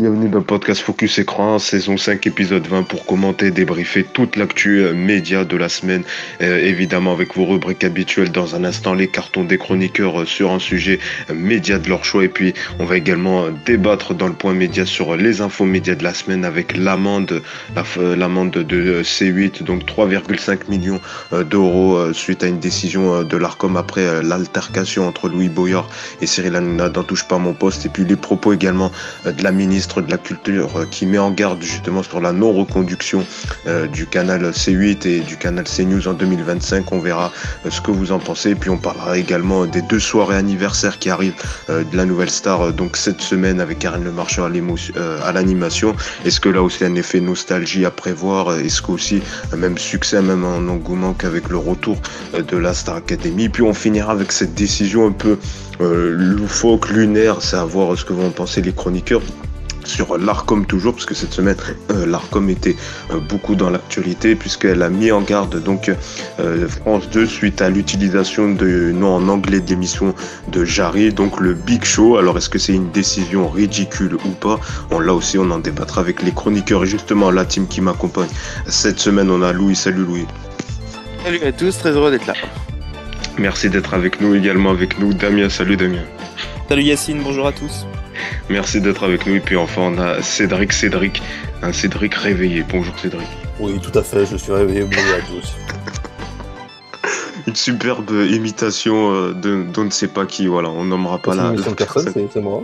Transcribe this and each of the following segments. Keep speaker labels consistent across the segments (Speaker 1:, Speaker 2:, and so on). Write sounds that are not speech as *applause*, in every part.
Speaker 1: bienvenue dans le podcast Focus Écran, saison 5, épisode 20 pour commenter, débriefer toute l'actu euh, média de la semaine. Euh, évidemment avec vos rubriques habituelles dans un instant, les cartons des chroniqueurs euh, sur un sujet média de leur choix. Et puis on va également débattre dans le point média sur les infos médias de la semaine avec l'amende, l'amende de C8, donc 3,5 millions d'euros suite à une décision de l'ARCOM après l'altercation entre Louis Boyard et Cyril Hanouna dans Touche pas mon poste. Et puis les propos également de la ministre de la Culture euh, qui met en garde justement sur la non-reconduction euh, du canal C8 et du canal CNews en 2025. On verra euh, ce que vous en pensez. Puis on parlera également des deux soirées anniversaires qui arrivent de la nouvelle star donc cette semaine avec Karine Le Marchand à l'animation. Est-ce que là aussi un effet nostalgie à prévoir? Est-ce qu'aussi même succès, même en engouement qu'avec le retour de la Star Academy? Puis on finira avec cette décision un peu loufoque, lunaire, c'est à voir ce que vont penser les chroniqueurs sur l'ARCOM toujours, parce que cette semaine, euh, l'ARCOM était euh, beaucoup dans l'actualité, puisqu'elle a mis en garde donc euh, France 2 suite à l'utilisation de nom en anglais d'émission de Jarry, donc le Big Show. Alors est-ce que c'est une décision ridicule ou pas? On, Là aussi, on en débattra avec les chroniqueurs et justement la team qui m'accompagne. Cette semaine, on a Louis. Salut Louis.
Speaker 2: Salut à tous, très heureux d'être là.
Speaker 1: Merci d'être avec nous, également avec nous Damien. Salut Damien.
Speaker 3: Salut Yacine, bonjour à tous.
Speaker 1: Merci d'être avec nous. Et puis enfin, on a Cédric, Cédric, un Cédric réveillé. Bonjour Cédric.
Speaker 4: Oui, tout à fait, je suis réveillé. Bonjour à tous.
Speaker 1: Une superbe imitation euh, de d'on ne sait pas qui, voilà, on nommera pas la,
Speaker 4: personne. C'est moi.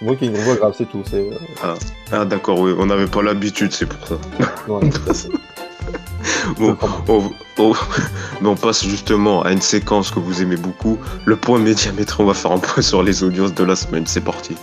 Speaker 4: Moi qui une voix grave, c'est tout. Euh,
Speaker 1: ah, ah d'accord, oui, on n'avait pas l'habitude, c'est pour ça. Ouais, *laughs* bon, *laughs* on, passe justement à une séquence que vous aimez beaucoup, le point médiamètre. On va faire un point sur les audiences de la semaine. C'est parti.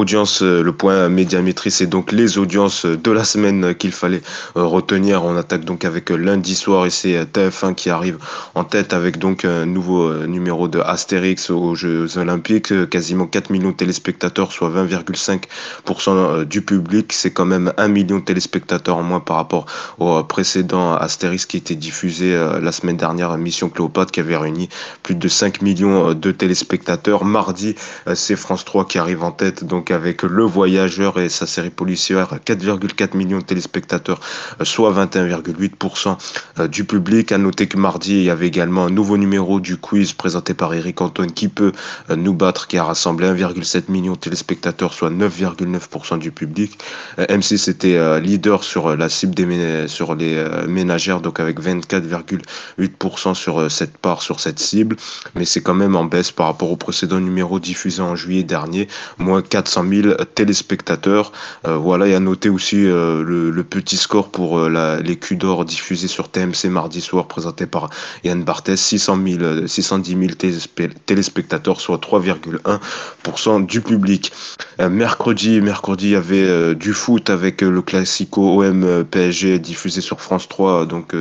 Speaker 1: Audience, euh, le point médiamétrie, c'est donc les audiences de la semaine qu'il fallait euh, retenir. On attaque donc avec lundi soir et c'est TF1 qui arrive en tête avec donc un nouveau euh, numéro de Astérix aux Jeux Olympiques. Quasiment 4 millions de téléspectateurs, soit 20,5% du public. C'est quand même 1 million de téléspectateurs en moins par rapport au précédent Astérix qui était diffusé la semaine dernière, Mission Cléopâtre, qui avait réuni plus de 5 millions de téléspectateurs. Mardi, c'est France 3 qui arrive en tête. Donc avec Le Voyageur et sa série policière, 4,4 millions de téléspectateurs, soit 21,8% euh, du public. À noter que mardi, il y avait également un nouveau numéro du quiz présenté par Eric Antoine qui peut euh, nous battre, qui a rassemblé 1,7 million de téléspectateurs, soit 9,9% du public. Euh, M6 était leader sur la cible des sur les ménagères, donc avec 24,8% sur cette part, sur cette cible. Mais c'est quand même en baisse par rapport au précédent numéro diffusé en juillet dernier, moins 4 400 000 téléspectateurs. Euh, voilà, et à noter aussi euh, le, petit score pour euh, les culs d'or diffusés sur TMC mardi soir, présenté par Yann Barthès, 600 000, 610 000 téléspectateurs, soit 3,1% du public. mercredi, mercredi, il y avait du foot avec le classico OM PSG diffusé sur France 3, donc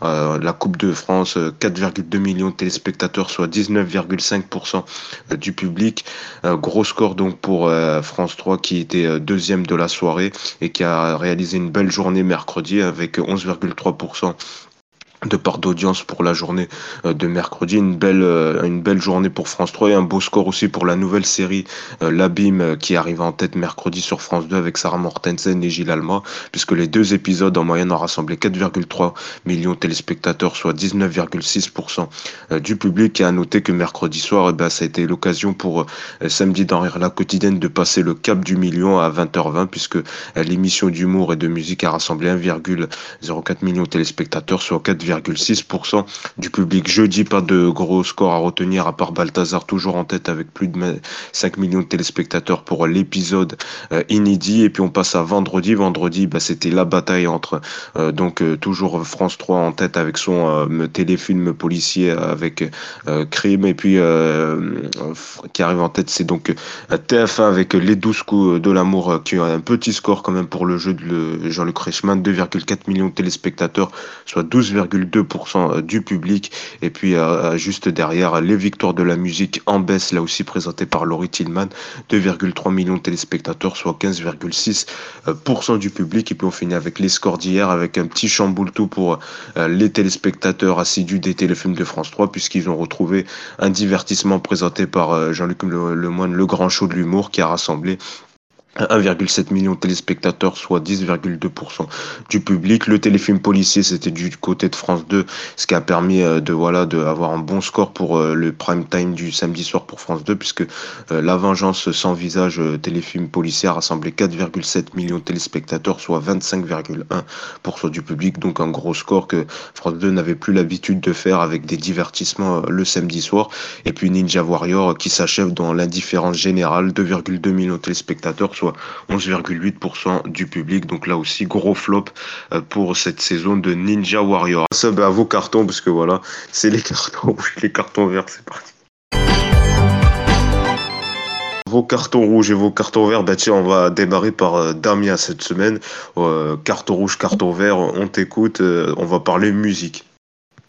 Speaker 1: la Coupe de France, 4,2 millions de téléspectateurs, soit 19,5% du public. gros score donc pour France 3 qui était euh, deuxième de la soirée et qui a réalisé une belle journée mercredi avec 11,3% de part d'audience pour la journée euh, de mercredi. Une belle, euh, une belle journée pour France 3 et un beau score aussi pour la nouvelle série euh, L'Abîme qui arrive en tête mercredi sur France 2 avec Sarah Mortensen et Gilles Alma, puisque les deux épisodes en moyenne ont rassemblé 4,3 millions de téléspectateurs, soit 19,6% du public. Et à noter que mercredi soir, eh ben, ça a été l'occasion pour samedi dans la quotidienne de passer le cap du million à 20h20, puisque l'émission d'humour et de musique a rassemblé 1,04 million de téléspectateurs, soit 4, 6% du public. Jeudi, pas de gros score à retenir, à part Balthazar, toujours en tête avec plus de 5 millions de téléspectateurs pour l'épisode euh, inédit. Et puis on passe à vendredi. Vendredi, bah, c'était la bataille entre euh, donc euh, toujours France 3 en tête avec son téléfilm policier avec Crime. Et puis qui arrive en tête, c'est donc TF1 avec Les 12 coups de l'amour qui a un petit score quand même pour le jeu de Jean-Luc Reichmann, 2,4 millions de téléspectateurs, soit 12, 2,2% du public. Et puis juste derrière, les victoires de la musique en baisse, là aussi présentées par Laurie Tillman, 2,3 millions de téléspectateurs, soit 15,6% du public. Et puis on finit avec les scores d'hier, avec un petit chamboule tout pour les téléspectateurs assidus des téléfilms de France 3, puisqu'ils ont retrouvé un divertissement présenté par Jean-Luc Lemoine, le grand show de l'humour, qui a rassemblé 1,7 million de téléspectateurs, soit 10,2% du public. Le téléfilm policier, c'était du côté de France 2, ce qui a permis euh, de voilà de un bon score pour euh, le prime time du samedi soir pour France 2, puisque euh, La Vengeance sans visage, téléfilm policier, a rassemblé 4,7 millions de téléspectateurs, soit 25,1% du public. Donc un gros score que France 2 n'avait plus l'habitude de faire avec des divertissements le samedi soir. Et puis Ninja Warrior qui s'achève dans l'indifférence générale, 2,2 millions de téléspectateurs, soit 11,8% du public. Donc là aussi, gros flop euh, pour cette saison de Ninja Warrior. Ça, à vos cartons, parce que voilà, c'est les *laughs* cartons les cartons verts, c'est parti. Vos cartons rouges et vos cartons verts, bah tiens, on va démarrer par euh, Damien cette semaine. Euh, carton rouge, carton vert, on t'écoute, on va parler musique.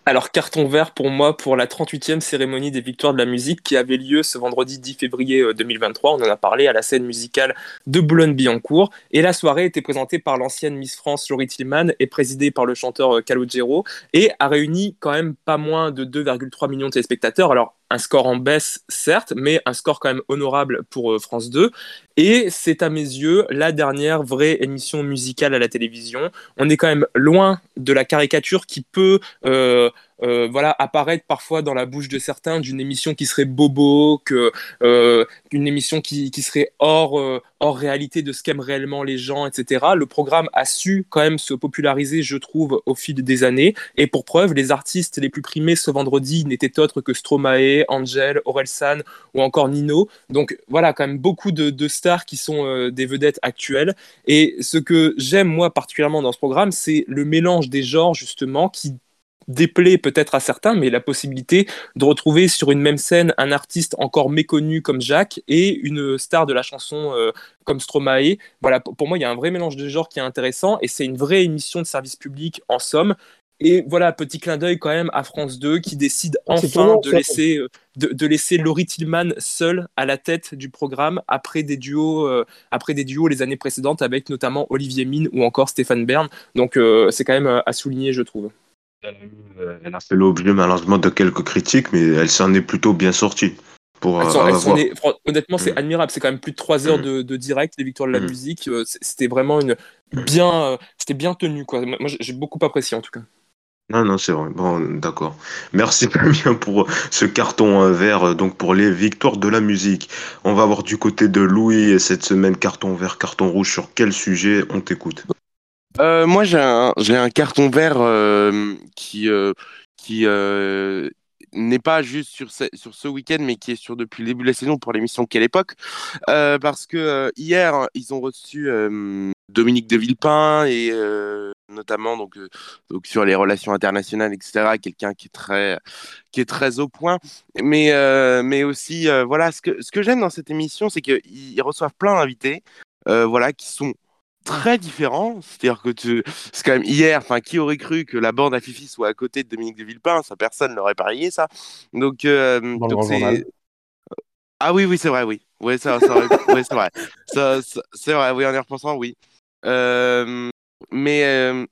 Speaker 3: Alors, carton vert pour moi pour la 38e cérémonie des victoires de la musique qui avait lieu ce vendredi 10 février 2023. Euh, On en a parlé à la scène musicale de Boulogne-Billancourt. Et la soirée était présentée par l'ancienne Miss France Laurie Tillman et présidée par le chanteur euh, Calogero et a réuni quand même pas moins de 2,3 millions de téléspectateurs. Alors, un score en baisse, certes, mais un score quand même honorable pour euh, France 2. Et c'est à mes yeux la dernière vraie émission musicale à la télévision. On est quand même loin de la caricature qui peut euh, euh, voilà, apparaître parfois dans la bouche de certains d'une émission qui serait bobo, que, euh, émission qui, qui serait hors, euh, hors réalité de ce qu'aiment réellement les gens, etc. Le programme a su quand même se populariser, je trouve, au fil des années. Et pour preuve, les artistes les plus primés ce vendredi n'étaient autres que Stromae, Angel, Orelsan ou encore Nino. Donc voilà, quand même beaucoup de, de stars qui sont euh, des vedettes actuelles. Et ce que j'aime, moi, particulièrement dans ce programme, c'est le mélange des genres, justement, qui déplaît peut-être à certains, mais la possibilité de retrouver sur une même scène un artiste encore méconnu comme Jacques et une star de la chanson euh, comme Stromae. Voilà, pour moi, il y a un vrai mélange de genres qui est intéressant et c'est une vraie émission de service public en somme. Et voilà, petit clin d'œil quand même à France 2 qui décide
Speaker 4: Ah,
Speaker 3: enfin de laisser, euh, de, de laisser Laurie Tillman seule à la tête du programme après des duos, euh, après des duos les années précédentes avec notamment Olivier Mine ou encore Stéphane Bern. Donc euh, c'est quand même à souligner, je trouve.
Speaker 1: Elle a, fait l'objet malheureusement de quelques critiques, mais elle s'en est plutôt bien sortie. Pour
Speaker 3: Elles sont- elles sont
Speaker 1: avoir-
Speaker 3: des- fran- honnêtement, c'est
Speaker 1: Mm.
Speaker 3: admirable. C'est quand même plus de trois heures
Speaker 1: Mm.
Speaker 3: de, de direct des victoires de la
Speaker 1: Mm.
Speaker 3: musique. C'était vraiment une bien, c'était bien tenu quoi. Moi, j'ai beaucoup apprécié en tout cas.
Speaker 1: Non, non, c'est vrai. Bon, d'accord. Merci *laughs* Damien pour ce carton euh, vert, euh, donc pour les victoires de la musique. On va voir du côté de Louis cette semaine, carton vert, carton rouge, sur quel sujet on t'écoute?
Speaker 2: Euh, moi, j'ai un, carton vert euh, qui, euh, euh, n'est pas juste sur ce, week-end, mais qui est sur depuis le début de la saison pour l'émission Quelle époque Euh, Parce que euh, hier, ils ont reçu euh, Dominique de Villepin et euh, notamment donc, euh, donc sur les relations internationales, etc. Quelqu'un qui est très qui est très au point, mais euh, mais aussi euh, voilà ce que ce que j'aime dans cette émission, c'est qu'ils reçoivent plein d'invités, voilà qui sont très différents. C'est-à-dire que tu... c'est quand même hier, enfin, qui aurait cru que la bande à Fifi soit à côté de Dominique de Villepin? Ça, personne n'aurait parié, ça. Donc, c'est. Ah oui, oui, c'est vrai, oui. Oui, ça, ça aurait- ouais, c'est vrai. Ça, ça- c'est vrai, oui, en y repensant, oui. Euh, mais euh,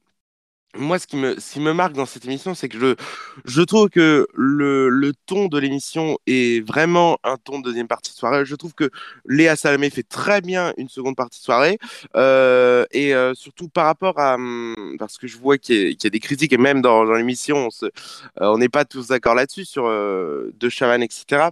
Speaker 2: moi, ce qui, me, marque dans cette émission, c'est que je, trouve que le, ton de l'émission est vraiment un ton de deuxième partie de soirée. Je trouve que Léa Salamé fait très bien une seconde partie de soirée. Euh, et euh, surtout par rapport à... hum, Parce que je vois qu'il y, a- des critiques, et même dans, l'émission, on n'est pas tous d'accord là-dessus, sur euh, De Chavannes, etc.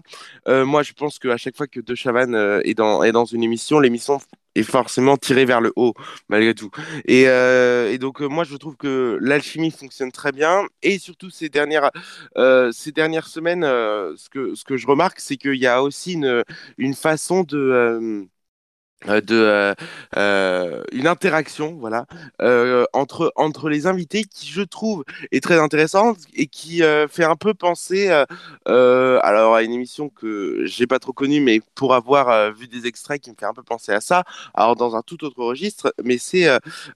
Speaker 2: Moi, je pense qu'à chaque fois que De Chavannes est dans une émission, l'émission forcément tirée vers le haut, malgré tout. Et, euh, donc, euh, moi, je trouve que l'alchimie fonctionne très bien. Et surtout, ces dernières, euh, ces dernières semaines, ce, que, ce que je remarque, c'est qu'il y a aussi une façon de... euh, de euh, euh, une interaction voilà entre entre les invités qui je trouve est très intéressante et qui fait un peu penser alors à une émission que j'ai pas trop connue mais pour avoir vu des extraits qui me fait un peu penser à ça alors dans un tout autre registre mais c'est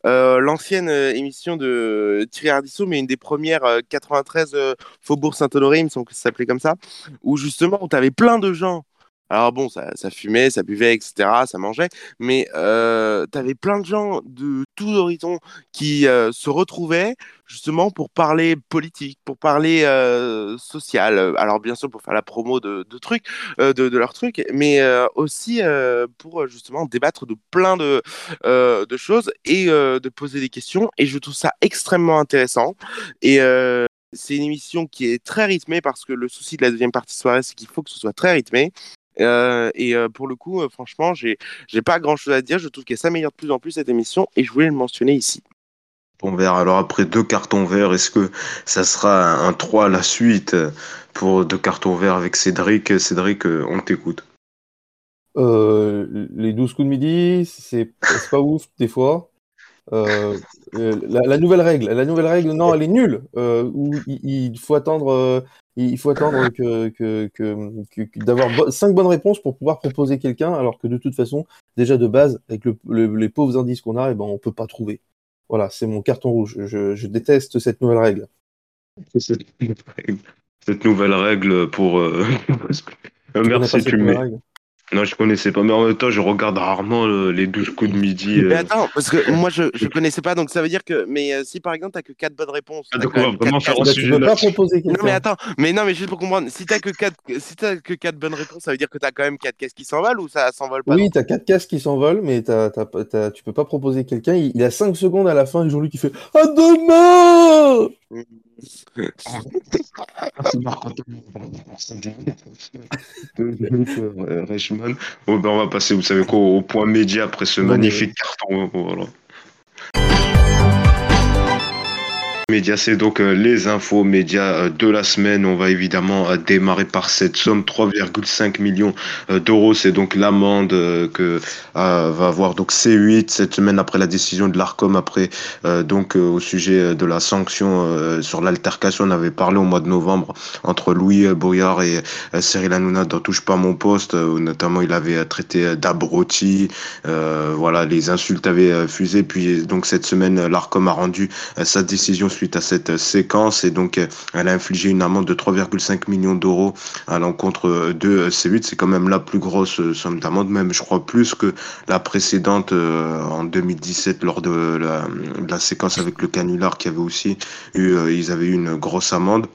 Speaker 2: l'ancienne émission de Thierry Ardisson mais une des premières euh, 93 euh, Faubourg Saint-Honoré il me semble que ça s'appelait comme ça où justement tu avais plein de gens alors bon, ça, fumait, ça buvait, etc., ça mangeait, mais euh, tu avais plein de gens de tout horizon qui euh, se retrouvaient justement pour parler politique, pour parler euh, social. Alors bien sûr pour faire la promo de, trucs, euh, de, leurs trucs, mais euh, aussi euh, pour euh, justement débattre de plein de, euh, de choses et euh, de poser des questions. Et je trouve ça extrêmement intéressant. Et euh, c'est une émission qui est très rythmée parce que le souci de la deuxième partie de soirée, c'est qu'il faut que ce soit très rythmé. Euh, et euh, pour le coup, euh, franchement, j'ai j'ai pas grand chose à dire. Je trouve qu'elle s'améliore de plus en plus cette émission et je voulais le mentionner ici.
Speaker 1: Carton vert. Alors après deux cartons verts, est-ce que ça sera un 3 à la suite pour deux cartons verts avec Cédric? Cédric, on t'écoute.
Speaker 4: Euh, les 12 coups de midi, c'est c'est pas ouf des fois. Euh, la, la nouvelle règle, la nouvelle règle, non, elle est nulle. Euh, où il, il faut attendre, euh, il faut attendre que, que, que, que- que- d'avoir bo- cinq bonnes réponses pour pouvoir proposer quelqu'un, alors que de toute façon, déjà de base, avec le, le- les pauvres indices qu'on a, eh ben, on peut pas trouver. Voilà, c'est mon carton rouge. Je, je déteste cette nouvelle règle.
Speaker 1: Cette nouvelle règle pour... *laughs* Merci, tu
Speaker 4: nouvelle
Speaker 1: mets. Non, je connaissais pas, mais en même temps, je regarde rarement euh, les 12 coups de midi.
Speaker 2: Mais
Speaker 1: euh.
Speaker 2: attends, parce que moi je, je *laughs* connaissais pas, donc ça veut dire que. Mais euh, si par exemple t'as que quatre bonnes réponses.
Speaker 1: Ah, donc on va vraiment faire un
Speaker 4: tu
Speaker 1: sujet
Speaker 4: peux pas proposer
Speaker 2: Non mais attends, mais non mais juste pour comprendre, si t'as que quatre, si t'as que quatre bonnes réponses, ça veut dire que t'as quand même quatre caisses qui s'envolent ou ça s'envole pas
Speaker 4: Oui, t'as quatre casques qui s'envolent, mais t'as, t'as, pas- t'as- tu peux pas proposer quelqu'un. Il, il a 5 secondes à la fin, et Jean-Luc qui fait À demain
Speaker 1: Reichmann. Bon, ben, on va passer, vous savez quoi, au point média après ce magnifique carton. Voilà. Média, c'est donc euh, les infos médias euh, de la semaine. On va évidemment euh, démarrer par cette somme, 3,5 millions d'euros. C'est donc l'amende que va avoir donc C8 cette semaine après la décision de l'Arcom, après donc au sujet de la sanction sur l'altercation. On avait parlé au mois de novembre entre Louis Boyard et Cyril Hanouna dans Touche pas mon poste, où notamment il avait traité d'abruti. Voilà, les insultes avaient fusé. Puis donc cette semaine, l'Arcom a rendu sa décision suite à cette euh, séquence et donc euh, elle a infligé une amende de 3,5 millions d'euros à l'encontre euh, de euh, C8. C'est quand même la plus grosse somme d'amende, même je crois plus que la précédente en 2017 lors de la, de la séquence avec le canular qui avait aussi eu, ils avaient eu une grosse amende.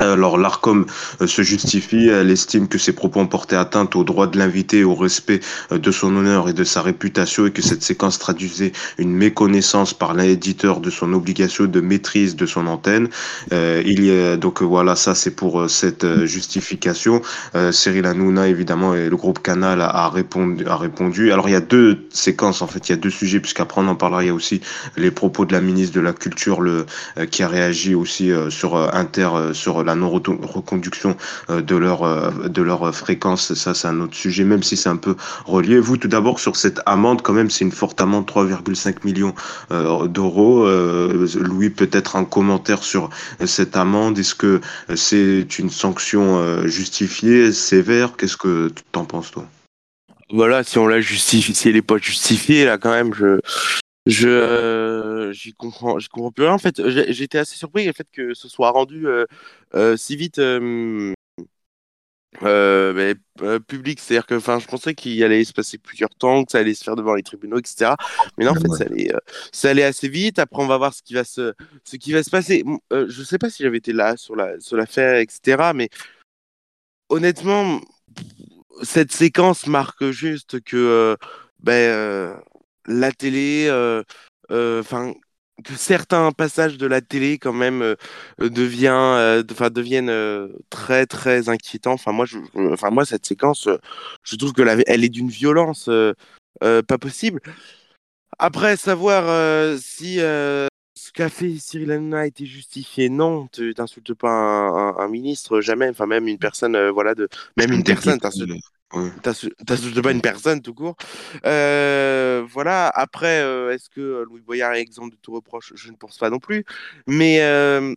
Speaker 1: Alors l'ARCOM euh, se justifie, elle estime que ses propos ont porté atteinte au droit de l'invité, au respect euh, de son honneur et de sa réputation et que cette séquence traduisait une méconnaissance par l'éditeur de son obligation de maîtrise de son antenne. Euh, il y a, donc euh, voilà, ça c'est pour cette justification. Euh, Cyril Hanouna évidemment et le groupe Canal a, répondu, a répondu. Alors il y a deux séquences en fait, il y a deux sujets puisqu'après on en parlera. Il y a aussi les propos de la ministre de la Culture, le qui a réagi aussi sur Inter sur la non-reconduction euh, de leur euh, de leur fréquence. Ça, c'est un autre sujet, même si c'est un peu relié. Vous, tout d'abord, sur cette amende, quand même, c'est une forte amende, 3,5 millions euh, d'euros. Euh, Louis, peut-être un commentaire sur euh, cette amende. Est-ce que euh, c'est une sanction euh, justifiée, sévère? Qu'est-ce que tu t'en penses, toi?
Speaker 2: Voilà, si on la justifie, si elle est pas justifiée, là quand même, je, je, euh, j'y comprends, j'y comprends plus rien. En fait, j'étais assez surpris le fait que ce soit rendu euh, euh, si vite euh, euh, mais, euh, public. C'est-à-dire que, enfin, je pensais qu'il allait se passer plusieurs temps, que ça allait se faire devant les tribunaux, etc. Mais non, en fait, ça allait, ça allait assez vite. Après, on va voir ce qui va se, ce qui va se passer. Euh, je sais pas si j'avais été là sur la, sur l'affaire, etc. Mais honnêtement cette séquence marque juste que ben, la télé, euh, euh, enfin que certains passages de la télé quand même euh, devient, euh, de- deviennent euh, très très inquiétants. Enfin moi, je, enfin moi cette séquence, je trouve que la, elle est d'une violence pas possible. Après savoir si ce qu'a fait Cyril Hanouna a été justifié, non, tu t'insultes pas un, un- un ministre jamais, enfin même une personne, voilà de, même une personne, t'insultes
Speaker 1: Ouais.
Speaker 2: T'insultes pas une personne tout court. Euh, voilà. Après, euh, est-ce que Louis Boyard est exempt de tout reproche? Je ne pense pas non plus. Mais euh,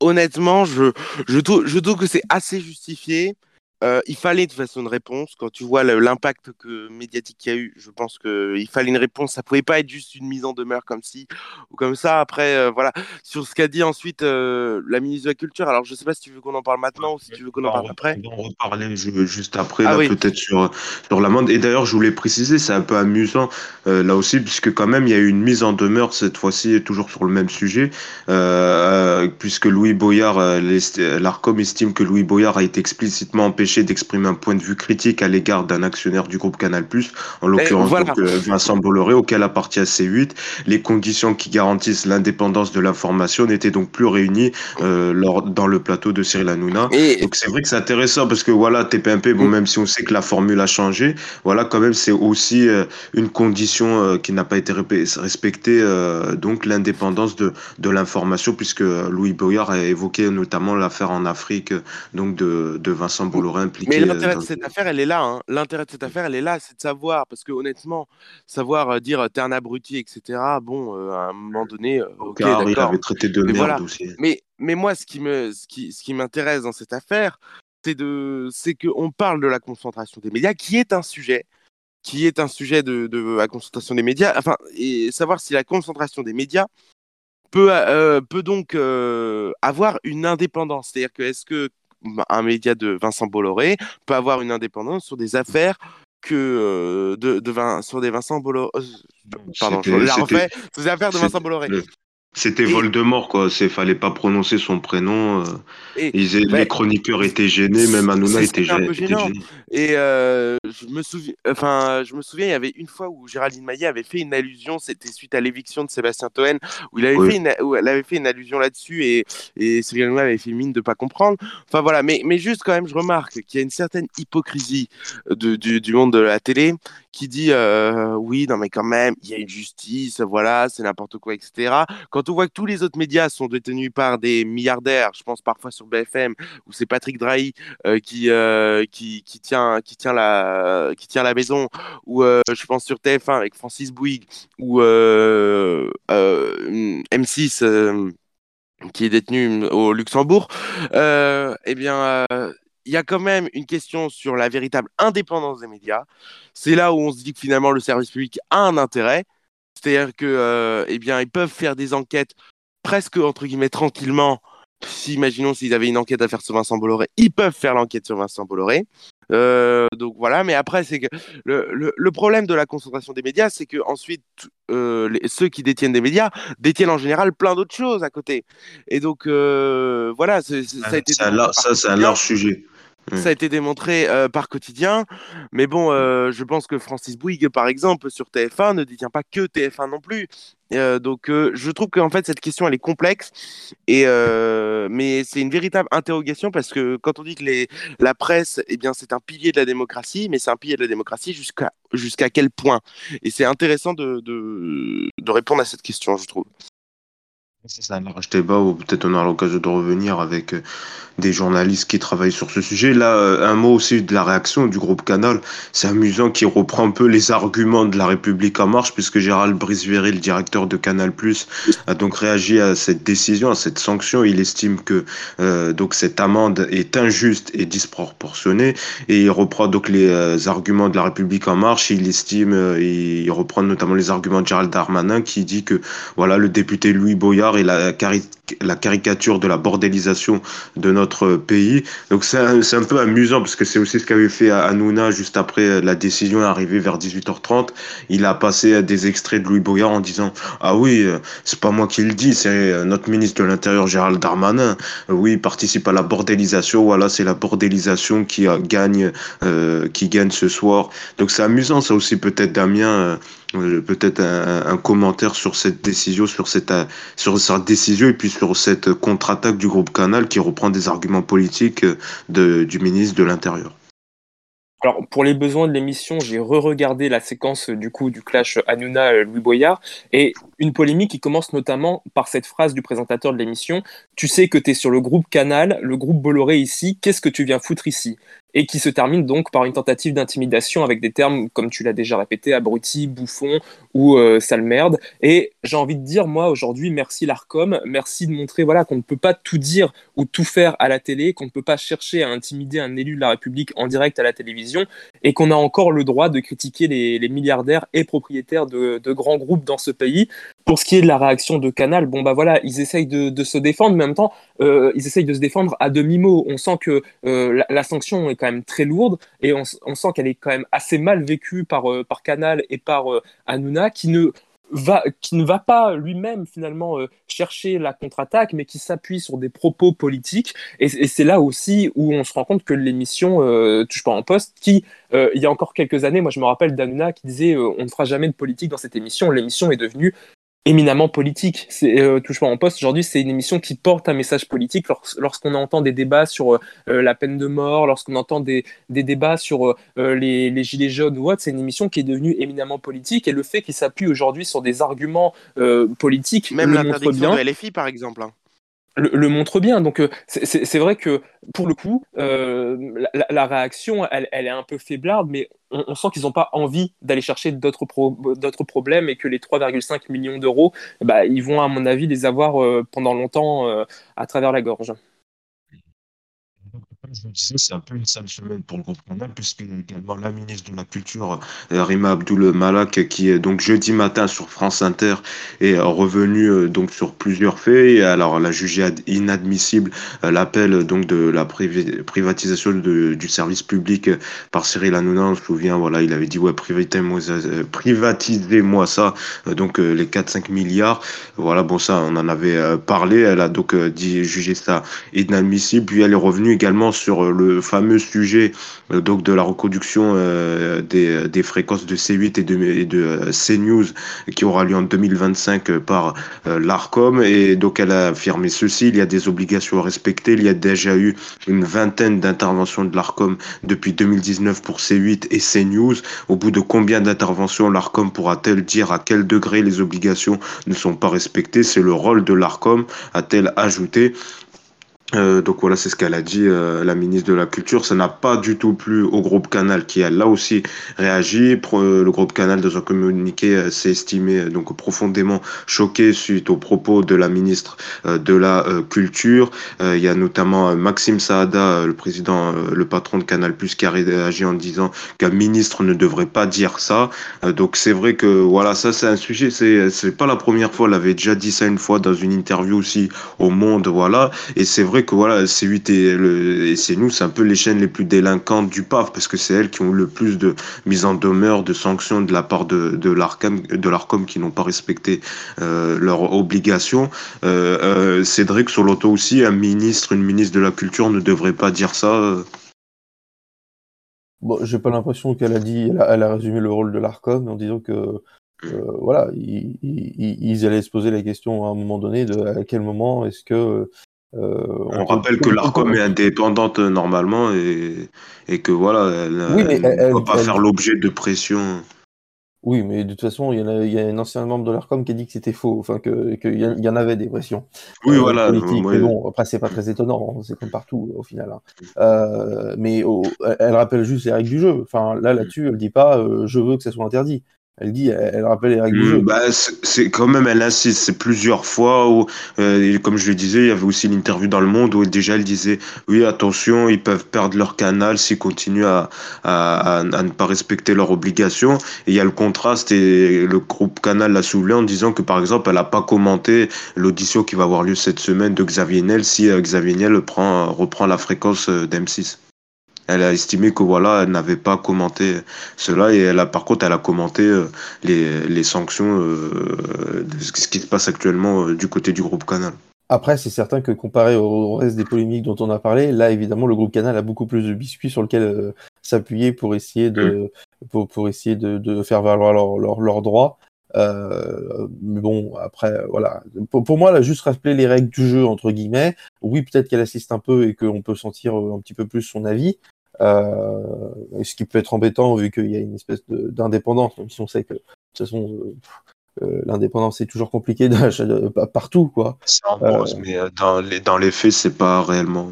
Speaker 2: honnêtement, je, je, je trouve que c'est assez justifié. Euh, il fallait de toute façon une réponse. Quand tu vois l'impact que médiatique qu'il y a eu, je pense qu'il fallait une réponse. Ça pouvait pas être juste une mise en demeure comme ci ou comme ça. Après, euh, voilà. Sur ce qu'a dit ensuite euh, la ministre de la Culture, alors je sais pas si tu veux qu'on en parle maintenant ou si tu veux qu'on en parle après.
Speaker 1: on va en reparler ju- juste après,
Speaker 2: Ah oui.
Speaker 1: peut-être sur, sur l'amende. Et d'ailleurs, je voulais préciser, c'est un peu amusant, là aussi, puisque quand même, il y a eu une mise en demeure, cette fois-ci, toujours sur le même sujet, puisque Louis Boyard, l'ARCOM estime que Louis Boyard a été explicitement empêché d'exprimer un point de vue critique à l'égard d'un actionnaire du groupe Canal+, en l'occurrence
Speaker 2: voilà.
Speaker 1: donc, euh, Vincent Bolloré, auquel appartient C8. Les conditions qui garantissent l'indépendance de l'information n'étaient donc plus réunies euh, lors, dans le plateau de Cyril Hanouna.
Speaker 2: Et
Speaker 1: Donc c'est vrai que c'est intéressant parce que voilà, TPMP, bon,
Speaker 2: Mm.
Speaker 1: même si on sait que la formule a changé, voilà, quand même, c'est aussi euh, une condition euh, qui n'a pas été respectée, donc l'indépendance de, de l'information, puisque Louis Boyard a évoqué notamment l'affaire en Afrique, donc de, de Vincent Bolloré impliqué.
Speaker 2: Mais
Speaker 1: euh,
Speaker 2: l'intérêt de cette affaire, elle est là. hein. L'intérêt de cette affaire, elle est là, c'est de savoir. Parce que honnêtement, savoir euh, dire t'es un abruti, etc., bon, euh, à un moment donné, ok,
Speaker 1: car il
Speaker 2: d'accord.
Speaker 1: avait traité de
Speaker 2: Mais
Speaker 1: merde
Speaker 2: voilà.
Speaker 1: aussi.
Speaker 2: Mais, mais moi, ce qui me, ce qui, ce qui m'intéresse dans cette affaire, c'est de, c'est qu'on parle de la concentration des médias, qui est un sujet, qui est un sujet de, de la concentration des médias. Enfin, et savoir si la concentration des médias peut, euh, peut donc euh, avoir une indépendance. C'est-à-dire que est-ce que un média de Vincent Bolloré peut avoir une indépendance sur des affaires que euh, de, de Vin- sur des Vincent Bolloré. euh, Pardon, je la refais. Sur des affaires de Vincent Bolloré.
Speaker 1: le- C'était
Speaker 2: Et-
Speaker 1: Voldemort, quoi. C'est fallait pas prononcer son prénom. euh,
Speaker 2: Et,
Speaker 1: ils-
Speaker 2: bah,
Speaker 1: les chroniqueurs étaient gênés, même Hanouna était, gê- était gêné.
Speaker 2: Et euh, je me souviens, enfin, je me souviens, il y avait une fois où Géraldine Maillet avait fait une allusion, c'était suite à l'éviction de Sébastien Toen, où, il avait
Speaker 1: Oui.
Speaker 2: fait une, où elle avait fait une allusion là-dessus et, et Cyril Hanouna avait fait mine de pas comprendre. Enfin voilà, mais, mais juste quand même, je remarque qu'il y a une certaine hypocrisie de, du, du monde de la télé qui dit euh, oui, non mais quand même, il y a une justice, voilà, c'est n'importe quoi, etc. Quand on voit que tous les autres médias sont détenus par des milliardaires, je pense parfois sur BFM où c'est Patrick Drahi euh, qui, euh, qui, qui, tient, qui, tient la, qui tient la maison, ou euh, je pense sur TF1 avec Francis Bouygues, ou euh, euh, M6 euh, qui est détenu au Luxembourg, eh bien, il y a quand même une question sur la véritable indépendance des médias. C'est là où on se dit que finalement le service public a un intérêt, c'est-à-dire que, euh, eh bien, ils peuvent faire des enquêtes presque entre guillemets tranquillement. Si, imaginons s'ils avaient une enquête à faire sur Vincent Bolloré, ils peuvent faire l'enquête sur Vincent Bolloré. Euh, donc voilà, mais après, c'est que le, le, le problème de la concentration des médias, c'est que ensuite, euh, les, ceux qui détiennent des médias détiennent en général plein d'autres choses à côté. Et donc, euh, voilà, ça a été
Speaker 1: C'est un large sujet. Ouais.
Speaker 2: Ça a été démontré euh, par quotidien, mais bon, euh, je pense que Francis Bouygues, par exemple, sur TF1, ne détient pas que TF1 non plus. Euh, donc, je trouve qu'en fait, cette question, elle est complexe, et, mais c'est une véritable interrogation parce que quand on dit que les, la presse, eh bien, c'est un pilier de la démocratie, mais c'est un pilier de la démocratie jusqu'à jusqu'à quel point? Et c'est intéressant de, de, de répondre à cette question, je trouve.
Speaker 1: C'est un large débat où peut-être on aura l'occasion de revenir avec euh, des journalistes qui travaillent sur ce sujet. Là, euh, un mot aussi de la réaction du groupe Canal. C'est amusant qui reprend un peu les arguments de la République en marche, puisque Gérald Brisvéry, le directeur de Canal+, a donc réagi à cette décision, à cette sanction. Il estime que euh, donc cette amende est injuste et disproportionnée, et il reprend donc les arguments de la République en marche. Il estime, il reprend notamment les arguments de Gérald Darmanin, qui dit que voilà le député Louis Boyard est la, la caricature de la bordélisation de notre pays. Donc c'est un, un, peu amusant parce que c'est aussi ce qu'avait fait Hanouna juste après la décision arrivée vers 18h30. Il a passé des extraits de Louis Boyard en disant ah oui c'est pas moi qui le dis c'est notre ministre de l'Intérieur Gérald Darmanin. Oui il participe à la bordélisation. Voilà c'est la bordélisation qui gagne euh, qui gagne ce soir. Donc c'est amusant ça aussi peut-être Damien. Euh, peut-être un, un, commentaire sur cette décision, sur cette sur sa décision et puis sur cette contre-attaque du groupe Canal qui reprend des arguments politiques de, du ministre de l'Intérieur.
Speaker 3: Alors, pour les besoins de l'émission, j'ai re-regardé la séquence du coup du clash Hanouna-Louis Boyard et une polémique qui commence notamment par cette phrase du présentateur de l'émission Tu sais que tu es sur le groupe Canal, le groupe Bolloré ici, qu'est-ce que tu viens foutre ici? Et qui se termine donc par une tentative d'intimidation avec des termes, comme tu l'as déjà répété, abruti, bouffon ou euh, sale merde. Et j'ai envie de dire, moi, aujourd'hui, merci l'ARCOM, merci de montrer voilà, qu'on ne peut pas tout dire ou tout faire à la télé, qu'on ne peut pas chercher à intimider un élu de la République en direct à la télévision, et qu'on a encore le droit de critiquer les, milliardaires et propriétaires de, grands groupes dans ce pays. Pour ce qui est de la réaction de Canal, bon bah voilà, ils essayent de, se défendre, mais en même temps, euh, ils essayent de se défendre à demi-mot. On sent que euh, la, sanction est quand même très lourde, et on, sent qu'elle est quand même assez mal vécue par, par Canal et par Hanouna, qui ne va, qui ne va pas lui-même finalement euh, chercher la contre-attaque, mais qui s'appuie sur des propos politiques. Et, c'est là aussi où on se rend compte que l'émission euh, Touche pas en poste, qui, euh, il y a encore quelques années, moi je me rappelle d'Anuna qui disait on ne fera jamais de politique dans cette émission. L'émission est devenue éminemment politique. C'est euh, Touche pas en poste aujourd'hui, c'est une émission qui porte un message politique lorsqu'on entend des débats sur euh, la peine de mort, lorsqu'on entend des, des, débats sur euh, les, les, gilets jaunes ou autre, c'est une émission qui est devenue éminemment politique et le fait qu'il s'appuie aujourd'hui sur des arguments euh, politiques
Speaker 2: même l'interdiction de LFI par exemple. Hein
Speaker 3: le, montre bien. Donc euh, c'est vrai que pour le coup, euh, la, réaction, elle, est un peu faiblarde, mais on, sent qu'ils n'ont pas envie d'aller chercher d'autres problèmes et que les 3,5 millions d'euros, bah, ils vont à mon avis les avoir euh, pendant longtemps à travers la gorge
Speaker 1: je disais, c'est un peu une sale semaine pour le groupe Canal, puisque également la ministre de la Culture, euh, Rima Abdul Malak, qui est donc jeudi matin sur France Inter, est revenu euh, donc sur plusieurs faits. Alors, elle a jugé inadmissible euh, l'appel donc de la privatisation du service public par Cyril Hanouna. On se souvient, voilà, il avait dit ouais, privatisez-moi ça, donc les 4-5 milliards. Voilà, bon, ça, on en avait parlé. Elle a donc dit juger ça inadmissible. Puis elle est revenue également sur euh, le fameux sujet euh, donc de la reconduction euh, des, fréquences de C8 et de, et de CNews qui aura lieu en 2025 par l'ARCOM. Et donc elle a affirmé ceci, il y a des obligations à respecter, il y a déjà eu une vingtaine d'interventions de l'ARCOM depuis 2019 pour C8 et CNews. Au bout de combien d'interventions l'ARCOM pourra-t-elle dire à quel degré les obligations ne sont pas respectées? C'est le rôle de l'ARCOM, a-t-elle ajouté. Euh, donc voilà, c'est ce qu'elle a dit, euh, la ministre de la Culture. Ça n'a pas du tout plu au groupe Canal qui a là aussi réagi. Euh, le groupe Canal, dans un communiqué, s'est estimé donc profondément choqué suite aux propos de la ministre de la Culture. Il y a notamment Maxime Saada, le président, le patron de Canal+, qui a réagi en disant qu'un ministre ne devrait pas dire ça. donc c'est vrai que voilà, ça c'est un sujet. C'est c'est pas la première fois. Elle avait déjà dit ça une fois dans une interview aussi au Monde, voilà. Et c'est vrai que voilà, C8 et, le, c'est nous, c'est un peu les chaînes les plus délinquantes du PAF parce que c'est elles qui ont eu le plus de mise en demeure, de sanctions de la part de, de l'ARCOM, qui n'ont pas respecté euh, leurs obligations. Euh, euh, Cédric sur l'auto aussi, un ministre, une ministre de la Culture ne devrait pas dire ça.
Speaker 4: Bon, j'ai pas l'impression qu'elle a dit, elle a, résumé le rôle de l'ARCOM en disant que voilà, ils, allaient se poser la question à un moment donné de à quel moment est-ce que
Speaker 1: euh, on, rappelle que l'ARCOM est indépendante euh, normalement et, et que voilà, elle ne doit pas faire l'objet de pression.
Speaker 4: Oui, mais de toute façon, il y, a, il y a un ancien membre de l'ARCOM qui a dit que c'était faux, enfin qu'il que y, y, en avait des pressions.
Speaker 1: Oui, euh, voilà.
Speaker 4: Mais bon, après, c'est pas très étonnant, hein, c'est comme partout au final. Hein. Euh, mais oh, elle rappelle juste les règles du jeu. Enfin, là, là-dessus, elle dit pas je veux que ça soit interdit. Elle dit, elle, rappelle les règles du jeu.
Speaker 1: Hmm, bah, c'est quand même, elle insiste, c'est plusieurs fois où, euh, comme je le disais, il y avait aussi l'interview dans Le Monde où déjà elle disait, oui, attention, ils peuvent perdre leur canal s'ils continuent à, à, à, ne pas respecter leurs obligations. Et il y a le contraste et le groupe Canal l'a soulevé en disant que, par exemple, elle n'a pas commenté l'audition qui va avoir lieu cette semaine de Xavier Niel si euh, Xavier Niel prend, reprend la fréquence euh, d'M6. Elle a estimé que voilà, elle n'avait pas commenté cela et elle a par contre elle a commenté euh, les, les sanctions euh, de ce qui se passe actuellement euh, du côté du groupe Canal.
Speaker 4: Après, c'est certain que comparé au reste des polémiques dont on a parlé, là évidemment le groupe Canal a beaucoup plus de biscuits sur lequel s'appuyer pour essayer de mm. pour, pour essayer de, de faire valoir leurs leur, leur droits. Euh, mais bon, après, voilà. Pour, pour, moi, là, juste rappeler les règles du jeu, entre guillemets. Oui, peut-être qu'elle assiste un peu et qu'on peut sentir un petit peu plus son avis. Euh, ce qui peut être embêtant vu qu'il y a une espèce d'indépendance, même si on sait que de toute façon euh, euh, l'indépendance est toujours compliquée de, *laughs* partout quoi.
Speaker 1: mais dans les dans les faits c'est pas réellement.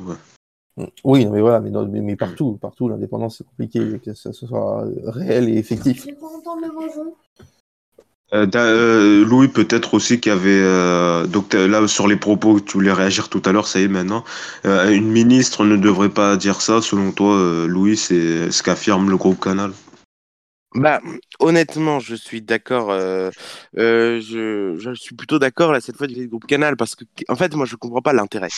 Speaker 4: Oui, non, mais voilà, mais, non, mais, mais partout, partout, l'indépendance, c'est compliqué, que ça soit réel et effectif.
Speaker 5: J'ai pas entendu le bonjour.
Speaker 1: Euh, euh, Louis, peut-être aussi qu'il y avait. euh, donc là, sur les propos que tu voulais réagir tout à l'heure, ça y est maintenant. Euh, une ministre ne devrait pas dire ça, selon toi, euh, Louis, c'est ce qu'affirme le groupe Canal?
Speaker 2: Bah, honnêtement, je suis d'accord. euh, euh, je, je suis plutôt d'accord là cette fois du groupe Canal parce que, en fait, moi, je comprends pas l'intérêt.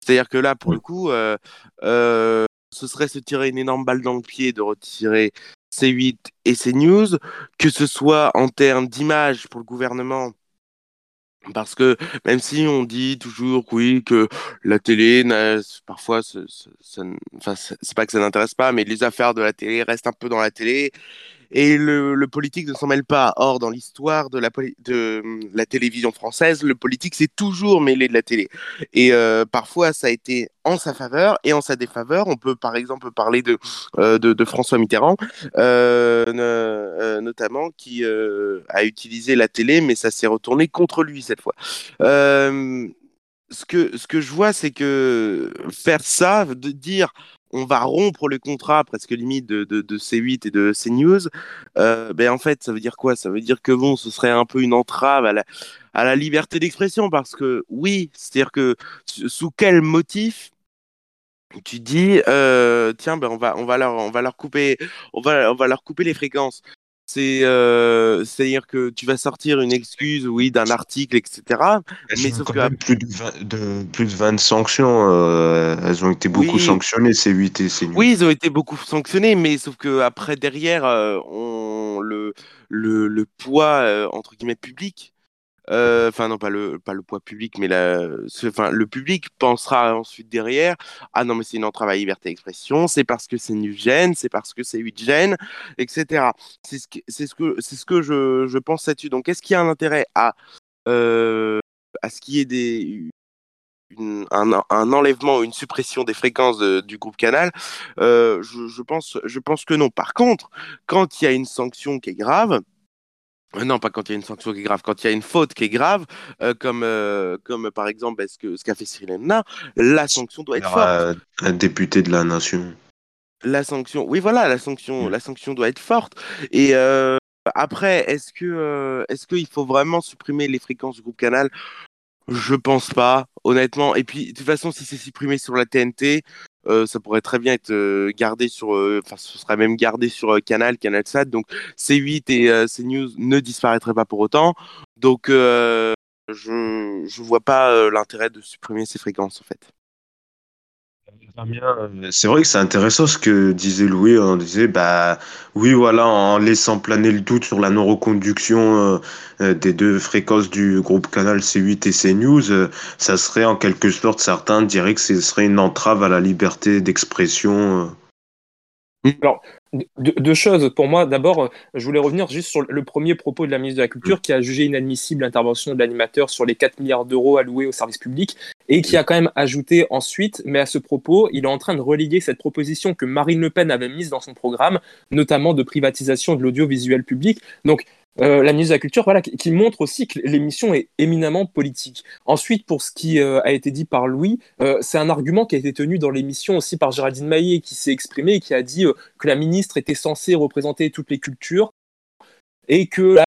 Speaker 2: C'est-à-dire que là, pour le coup, euh, euh, ce serait se tirer une énorme balle dans le pied de retirer C8 et CNews, que ce soit en termes d'image pour le gouvernement. Parce que même si on dit toujours que oui que la télé parfois c'est pas que ça n'intéresse pas mais les affaires de la télé restent un peu dans la télé et le, politique ne s'en mêle pas. Or, dans l'histoire de la, télévision française, le politique s'est toujours mêlé de la télé. Et euh, parfois, ça a été en sa faveur et en sa défaveur. On peut, par exemple, parler de, euh, François Mitterrand, euh, notamment, qui a utilisé la télé, mais ça s'est retourné contre lui cette fois. Ce que, ce que je vois, c'est que faire ça, de dire on va rompre le contrat presque limite de, de, de C8 et de CNews, euh, ben en fait, ça veut dire quoi? Ça veut dire que bon, ce serait un peu une entrave à la, liberté d'expression parce que oui, c'est-à-dire que sous quel motif tu dis euh, tiens ben on va on on va leur on va leur couper les fréquences? C'est euh, c'est à dire que tu vas sortir une excuse oui d'un article etc
Speaker 1: Elles
Speaker 2: Mais
Speaker 1: ont
Speaker 2: sauf
Speaker 1: quand
Speaker 2: que
Speaker 1: même plus de 20, de, plus de 20 sanctions. euh, elles ont été beaucoup
Speaker 2: Oui.
Speaker 1: sanctionnées, ces 8 et ces
Speaker 2: Oui, ils ont été beaucoup sanctionnés, mais sauf que après derrière, euh, on le le, le poids euh, entre guillemets public, euh, enfin non pas le pas le poids public, mais le public pensera ensuite derrière, ah non mais c'est une entrave à liberté d'expression, c'est parce que c'est nu gêne, c'est parce que c'est 8 gènes, etc. C'est ce que c'est ce que je je pense là-dessus. Donc est-ce qu'il y a un intérêt à euh, à ce qu'il y ait une- un, un enlèvement ou une suppression des fréquences du groupe Canal, euh, je, pense, je pense que non. Par contre, quand il y a une sanction qui est grave, non, pas quand il y a une sanction qui est grave, quand il y a une faute qui est grave, euh, comme, euh, comme par exemple ben, ce qu'a fait Cyril Hanouna, la sanction doit être forte.
Speaker 1: Un, député de la nation.
Speaker 2: La sanction, oui, voilà, la sanction,
Speaker 1: Mm.
Speaker 2: la sanction doit être forte. Et euh, après, est-ce que, euh, est-ce qu'il faut vraiment supprimer les fréquences du groupe Canal? Je pense pas, honnêtement. Et puis, de toute façon, si c'est supprimé sur la TNT, euh, ça pourrait très bien être euh, gardé sur, euh, enfin, ce serait même gardé sur Canal, CanalSat. Donc, C8 et CNews ne disparaîtraient pas pour autant. Donc, je, je vois pas l'intérêt de supprimer ces fréquences, en fait.
Speaker 1: Euh, C'est vrai que c'est intéressant ce que disait Louis. On disait, bah oui, voilà, en laissant planer le doute sur la non-reconduction euh, euh, des deux fréquences du groupe Canal C8 et CNews, ça serait en quelque sorte, certains diraient que ce serait une entrave à la liberté d'expression. Euh.
Speaker 3: Alors, deux, deux choses pour moi. D'abord, je voulais revenir juste sur le premier propos de la ministre de la Culture qui a jugé inadmissible l'intervention de l'animateur sur les 4 milliards d'euros alloués au service public et qui a quand même ajouté ensuite, mais à ce propos, il est en train de reléguer cette proposition que Marine Le Pen avait mise dans son programme, notamment de privatisation de l'audiovisuel public. Donc, euh, la ministre de la Culture, voilà, qui, montre aussi que l'émission est éminemment politique. Ensuite, pour ce qui euh, a été dit par Louis, euh, c'est un argument qui a été tenu dans l'émission aussi par Géraldine Maillet, qui s'est exprimé et qui a dit que la ministre était censée représenter toutes les cultures et que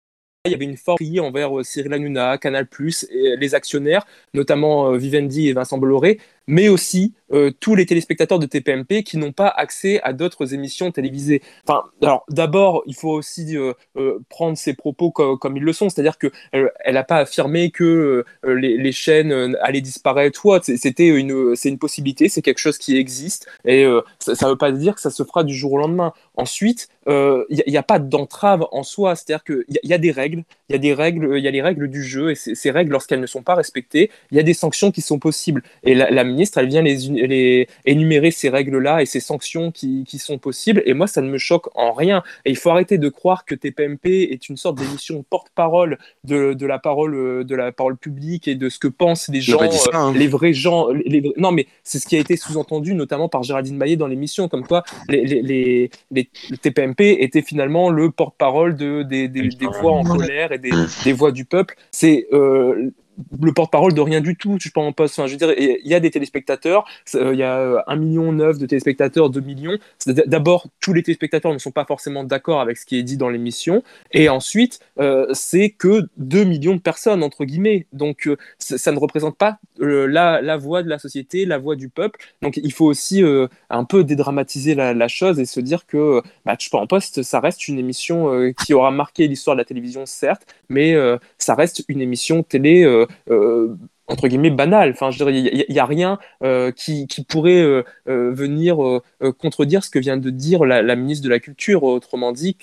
Speaker 3: il y avait une forte envers euh, Cyril Hanouna, Canal+, et les actionnaires, notamment euh, Vivendi et Vincent Bolloré, mais aussi euh, tous les téléspectateurs de TPMP qui n'ont pas accès à d'autres émissions télévisées. Enfin, alors d'abord, il faut aussi euh, euh, prendre ses propos co- comme ils le sont, c'est-à-dire que euh, elle n'a pas affirmé que euh, les, chaînes euh, allaient disparaître C'était une, c'est une possibilité, c'est quelque chose qui existe, et euh, ça ne veut pas dire que ça se fera du jour au lendemain. Ensuite, il n'y a, pas d'entrave en soi, c'est-à-dire qu'il y, y a des règles, il y a des règles, il y a les règles du jeu, et ces règles, lorsqu'elles ne sont pas respectées, il y a des sanctions qui sont possibles. Et la, la ministre, elle vient les, énumérer ces règles-là et ces sanctions qui, qui sont possibles. Et moi, ça ne me choque en rien. Et il faut arrêter de croire que TPMP est une sorte d'émission porte-parole de, de la parole euh, de la parole publique et de ce que pensent les gens,
Speaker 2: ça, hein.
Speaker 3: euh, les vrais gens. Les, Non, mais c'est ce qui a été sous-entendu, notamment par Géraldine Maillet dans l'émission, comme quoi les, les, les, les- était finalement le porte-parole de, des, des, des voix en colère et des, des voix du peuple. C'est euh, le porte-parole de rien du tout, je pense. Enfin, je veux dire, il y a des téléspectateurs, il y a un million neuf de téléspectateurs, 2 millions. D'abord, tous les téléspectateurs ne sont pas forcément d'accord avec ce qui est dit dans l'émission, et ensuite, c'est que 2 millions de personnes, entre guillemets. Donc, ça ne représente pas la, voix de la société, la voix du peuple. Donc, il faut aussi un peu dédramatiser la, chose et se dire que Match pas en poste, ça reste une émission qui aura marqué l'histoire de la télévision, certes, mais ça reste une émission télé euh, euh, entre guillemets banale. Enfin, je il n'y a, rien euh, qui, pourrait venir contredire ce que vient de dire la, ministre de la Culture. Autrement dit,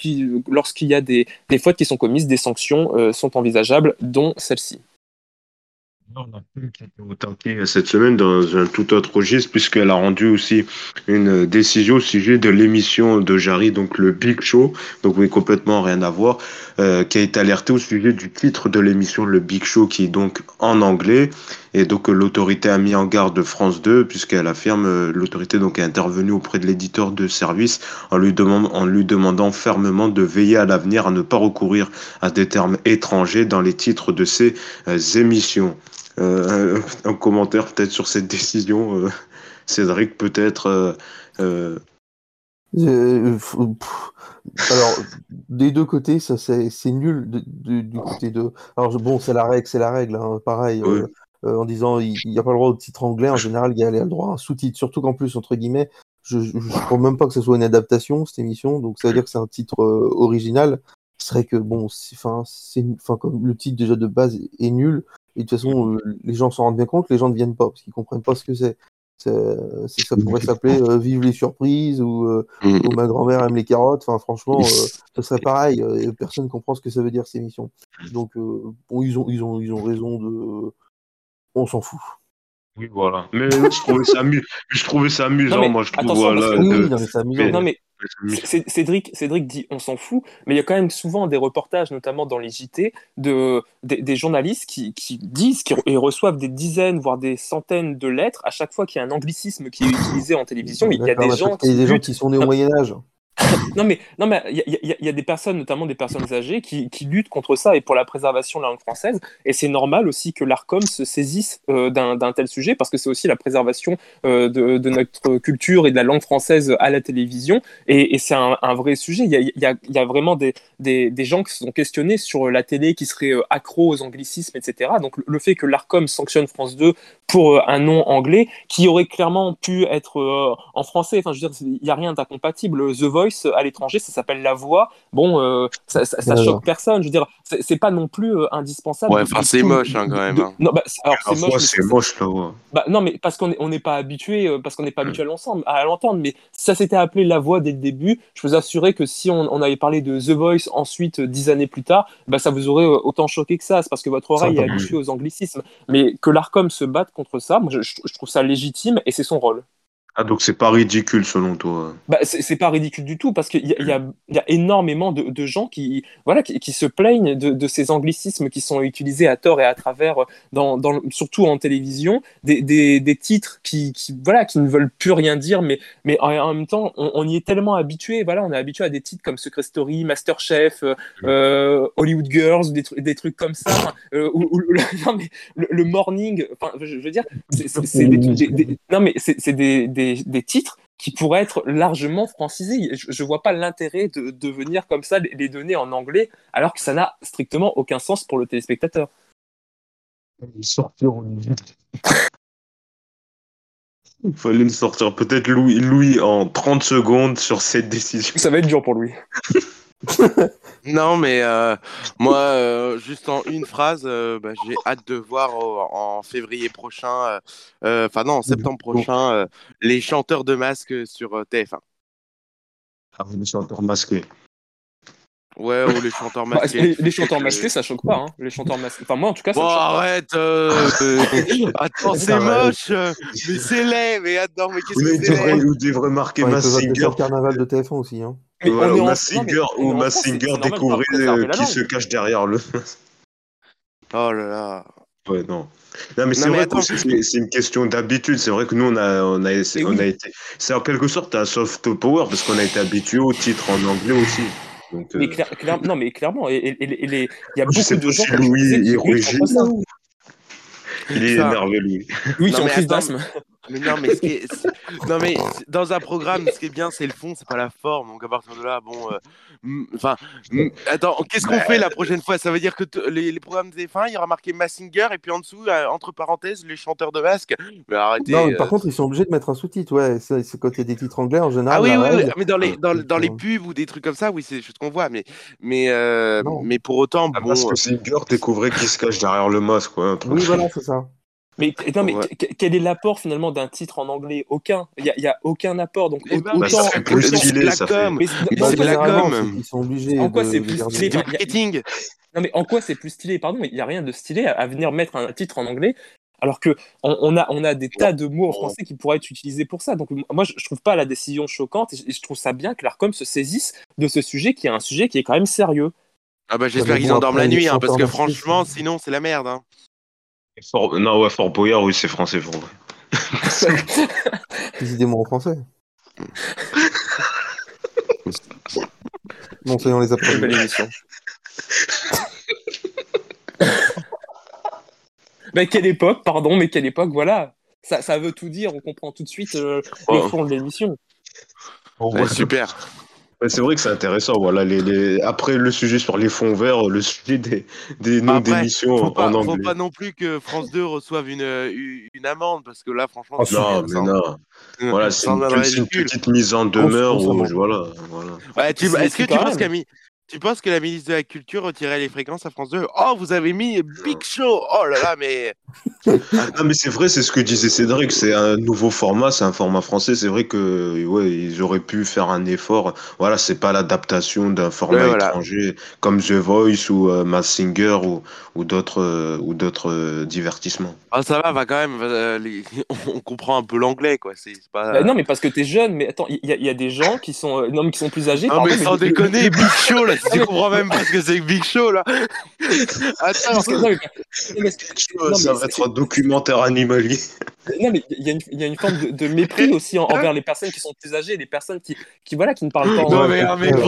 Speaker 3: lorsqu'il y a des, des, fautes qui sont commises, des sanctions sont envisageables, dont celle-ci.
Speaker 1: On a qui été cette semaine dans un tout autre registre, puisqu'elle a rendu aussi une décision au sujet de l'émission de Jarry, donc le Big Show, donc oui, complètement rien à voir, euh, qui a été alerté au sujet du titre de l'émission, le Big Show, qui est donc en anglais. Et donc l'autorité a mis en garde France 2, puisqu'elle affirme, euh, l'autorité donc est intervenue auprès de l'éditeur de service en lui, demandant, en lui demandant fermement de veiller à l'avenir à ne pas recourir à des termes étrangers dans les titres de ses euh, émissions. Euh, un, commentaire peut-être sur cette décision, euh, Cédric, peut-être. Euh,
Speaker 4: alors, des deux côtés, ça c'est nul du côté de. Alors bon, c'est la règle, c'est la règle, hein, pareil. En disant il n'y a pas le droit au titre anglais, en général, il y a le droit à un sous-titre. Surtout qu'en plus, entre guillemets, je ne crois même pas que ce soit une adaptation, cette émission. Donc ça veut dire que c'est un titre original. Ce serait que, bon, enfin, comme le titre déjà de base est nul, et de toute façon, euh, les gens s'en rendent bien compte, les gens ne viennent pas parce qu'ils comprennent pas ce que c'est. Ça pourrait s'appeler euh, Vive les surprises ou, euh, mm. Ma grand-mère aime les carottes. Enfin, franchement, *laughs* ce serait pareil. personne ne comprend ce que ça veut dire ces missions. Donc, bon, ils ont, ils ont, ils ont raison de. On s'en fout.
Speaker 1: Oui, voilà. Mais je trouvais ça, je trouvais ça amusant, moi, je trouve. Voilà, oui,
Speaker 3: non, mais c'est amusant. Non, mais Cédric, Cédric dit on s'en fout, mais il y a quand même souvent des reportages, notamment dans les JT, de, des, journalistes qui, disent qu'ils reçoivent des dizaines, voire des centaines de lettres à chaque fois qu'il y a un anglicisme qui est utilisé en télévision. Il y a des gens
Speaker 4: qui, des gens qui sont nés au Moyen-Âge
Speaker 3: non mais non mais il y, a des personnes, notamment des personnes âgées, qui, luttent contre ça et pour la préservation de la langue française. Et c'est normal aussi que l'Arcom se saisisse euh, d'un tel sujet parce que c'est aussi la préservation euh, de, notre culture et de la langue française à la télévision. Et, c'est un, vrai sujet. Il y a, vraiment des, des, gens qui se sont questionnés sur la télé qui seraient euh, accros aux anglicismes, etc. Donc le fait que l'Arcom sanctionne France 2 pour un nom anglais qui aurait clairement pu être en français. Enfin, je veux dire, il n'y a rien d'incompatible. The Voice à l'étranger, ça s'appelle La Voix. Bon, euh, ça, ça, choque personne. Je veux dire, c'est pas non plus euh, indispensable.
Speaker 2: Ouais, enfin, c'est moche hein, quand même. Hein.
Speaker 3: Non, bah, alors
Speaker 1: c'est moche. C'est moche La Voix.
Speaker 3: Bah, non, mais parce qu'on n'est pas habitué, euh, parce qu'on n'est pas habitué à l'entendre. Mais ça s'était appelé La Voix dès le début. Je vous assurais que si on, avait parlé de The Voice ensuite, dix années plus tard, bah, ça vous aurait autant choqué que ça. C'est parce que votre oreille est habituée aux anglicismes. Mais que l'Arcom se batte contre ça, moi, je trouve ça légitime et c'est son rôle.
Speaker 1: Ah, donc c'est pas ridicule selon toi
Speaker 3: bah, C'est pas ridicule du tout parce qu'il y, y, y, a énormément de, de, gens qui, voilà, qui, qui se plaignent de, de, ces anglicismes qui sont utilisés à tort et à travers, dans, dans, surtout en télévision, des, des, des titres qui, qui, voilà, qui ne veulent plus rien dire, mais, mais en, même temps, on, y est tellement habitué. Voilà, on est habitué à des titres comme Secret Story, Masterchef, euh, euh Hollywood Girls, des, des trucs comme ça, euh, ou, *laughs* non, mais le, morning, enfin, je, veux dire, c'est des, non mais c'est des des, titres qui pourraient être largement francisés. Je ne vois pas l'intérêt de, venir comme ça les donner en anglais, alors que ça n'a strictement aucun sens pour le téléspectateur.
Speaker 1: Il fallait le sortir. Peut-être Louis, Louis en 30 secondes sur cette décision.
Speaker 3: Ça va être dur pour Louis. *laughs*
Speaker 2: non, mais euh, moi, euh, juste en une phrase, euh, bah, j'ai hâte de voir en février prochain, enfin non, en septembre prochain, les chanteurs de masques sur TF1.
Speaker 1: Ah, les chanteurs masqués.
Speaker 2: Ouais, ou les chanteurs *laughs* bah,
Speaker 3: masqués. les, chanteurs masqués, ça choque pas. Hein. Les chanteurs masqués. Enfin, moi, en tout cas, ça
Speaker 2: bon, arrête *laughs* Attends, c'est moche Mais c'est laid Mais attends, mais qu'est-ce que c'est
Speaker 1: Vous devriez marquer.
Speaker 4: C'est carnaval de TF1 aussi. Hein.
Speaker 1: Mais ou Massinger, ou Massinger découvrir qui se cache derrière le.
Speaker 2: oh là là.
Speaker 1: Ouais, non. Non, mais c'est vrai que c'est une question d'habitude. C'est vrai que nous, on a, on a, on a été. C'est en quelque sorte un soft power parce qu'on a été habitué au titre en anglais aussi. Donc,
Speaker 3: mais euh, non, mais clairement, il y a beaucoup de gens.
Speaker 1: Si Louis, il Il est énervé, lui.
Speaker 3: Oui, ont
Speaker 2: mais
Speaker 3: crise d'asthme.
Speaker 2: Mais non, mais, ce qui est- c'est- non, mais c'est- dans un programme, ce qui est bien, c'est le fond, c'est pas la forme. Donc à partir de là, bon, euh, enfin, attends, qu'est-ce qu'on fait la prochaine fois? Ça veut dire que t- les, les programmes des fins, il y aura marqué Massinger et puis en dessous, euh, entre parenthèses, les chanteurs de masque. Mais arrêtez.
Speaker 4: Non, mais
Speaker 2: euh,
Speaker 4: par contre, ils sont obligés de mettre un sous-titre. Ouais, c'est c'est quand il y a des titres anglais en général.
Speaker 2: Ah oui, oui, oui, mais dans les, dans, dans les pubs ou des trucs comme ça, oui, c'est des choses qu'on voit, mais, mais, euh, mais pour autant,
Speaker 1: Ah,
Speaker 2: bon.
Speaker 1: parce que Singer découvrait qui se cache derrière le masque, quoi. un truc.
Speaker 4: Oui, voilà, c'est ça.
Speaker 3: Mais, non, mais
Speaker 2: Ouais.
Speaker 3: quel est l'apport finalement d'un titre en anglais? Aucun. Il n'y a, il y a aucun apport. Donc,
Speaker 2: Eh ben,
Speaker 3: autant.
Speaker 1: Bah, ça fait plus stylé,
Speaker 2: la
Speaker 1: ça fait.
Speaker 2: com. C'est la com.
Speaker 4: Ils sont obligés.
Speaker 3: En quoi c'est plus stylé
Speaker 2: du marketing.
Speaker 3: Non, mais en quoi c'est plus stylé? Pardon, mais il n'y a rien de stylé à, à venir mettre un titre en anglais, alors que on, on a, on a des tas de mots en français qui pourraient être utilisés pour ça. Donc, moi, je, je trouve pas la décision choquante et je, trouve ça bien que l'ARCOM se saisisse de ce sujet qui est un sujet qui est quand même sérieux.
Speaker 2: Ah bah j'espère qu'ils endorment la nuit, hein, parce que franchement, sinon c'est la merde. Hein.
Speaker 1: Fort- Non, ouais, Fort Boyard, oui, c'est français, pour
Speaker 4: idées mots en français. *laughs* Bon, soyons les
Speaker 3: Très
Speaker 4: après.
Speaker 3: belle émission. mais quelle époque, pardon, mais quelle époque, voilà. Ça, ça veut tout dire, on comprend tout de suite euh, le
Speaker 2: Oh.
Speaker 3: fond de l'émission.
Speaker 2: Ouais, super.
Speaker 1: Ouais, c'est vrai que c'est intéressant. Voilà, les, les... Après le sujet sur les fonds verts, le sujet des, des noms
Speaker 2: Après,
Speaker 1: d'émissions
Speaker 2: Faut
Speaker 1: en
Speaker 2: pas, faut
Speaker 1: anglais.
Speaker 2: pas non plus que France 2 reçoive une, euh, une amende, parce que là, franchement, c'est-
Speaker 1: Non, mais non.
Speaker 2: ça-
Speaker 1: Voilà,
Speaker 2: ça
Speaker 1: c'est une, une petite mise en demeure où, voilà, voilà.
Speaker 2: Ouais, tu-
Speaker 3: C'est-
Speaker 2: Est-ce que tu penses. Camille tu penses que la ministre de la Culture retirait les fréquences à France 2 Oh, vous avez mis Big Show Oh là là, mais.
Speaker 1: Ah, mais c'est vrai, c'est ce que disait Cédric, c'est un nouveau format, c'est un format français. C'est vrai que ouais, ils auraient pu faire un effort. Voilà, c'est pas l'adaptation d'un format
Speaker 2: Ouais, voilà.
Speaker 1: étranger comme The Voice ou euh, Mass Singer ou, ou d'autres euh, ou d'autres euh, divertissements.
Speaker 2: Ah, ça va, va quand même. euh, les- *laughs* On comprend un peu l'anglais, quoi. C'est pas.
Speaker 3: Bah, non, mais parce que t'es jeune, mais attends, il y, a- il y a des gens qui sont, euh, non, mais qui sont plus âgés.
Speaker 2: Non,
Speaker 3: pardon,
Speaker 2: mais sans déconner, Big Show, là, *laughs* tu
Speaker 3: mais-
Speaker 2: comprends même pas ce que c'est que Big Show, là. *laughs* Attends,
Speaker 3: que- non, mais- mais- non,
Speaker 1: ça va être
Speaker 3: c'est-
Speaker 1: un documentaire animalier.
Speaker 3: Non, mais il y, a une- il y a une forme de, de mépris aussi en- envers les personnes qui sont plus âgées, les personnes qui, qui, voilà, qui ne parlent pas
Speaker 2: Non, mais un mépris,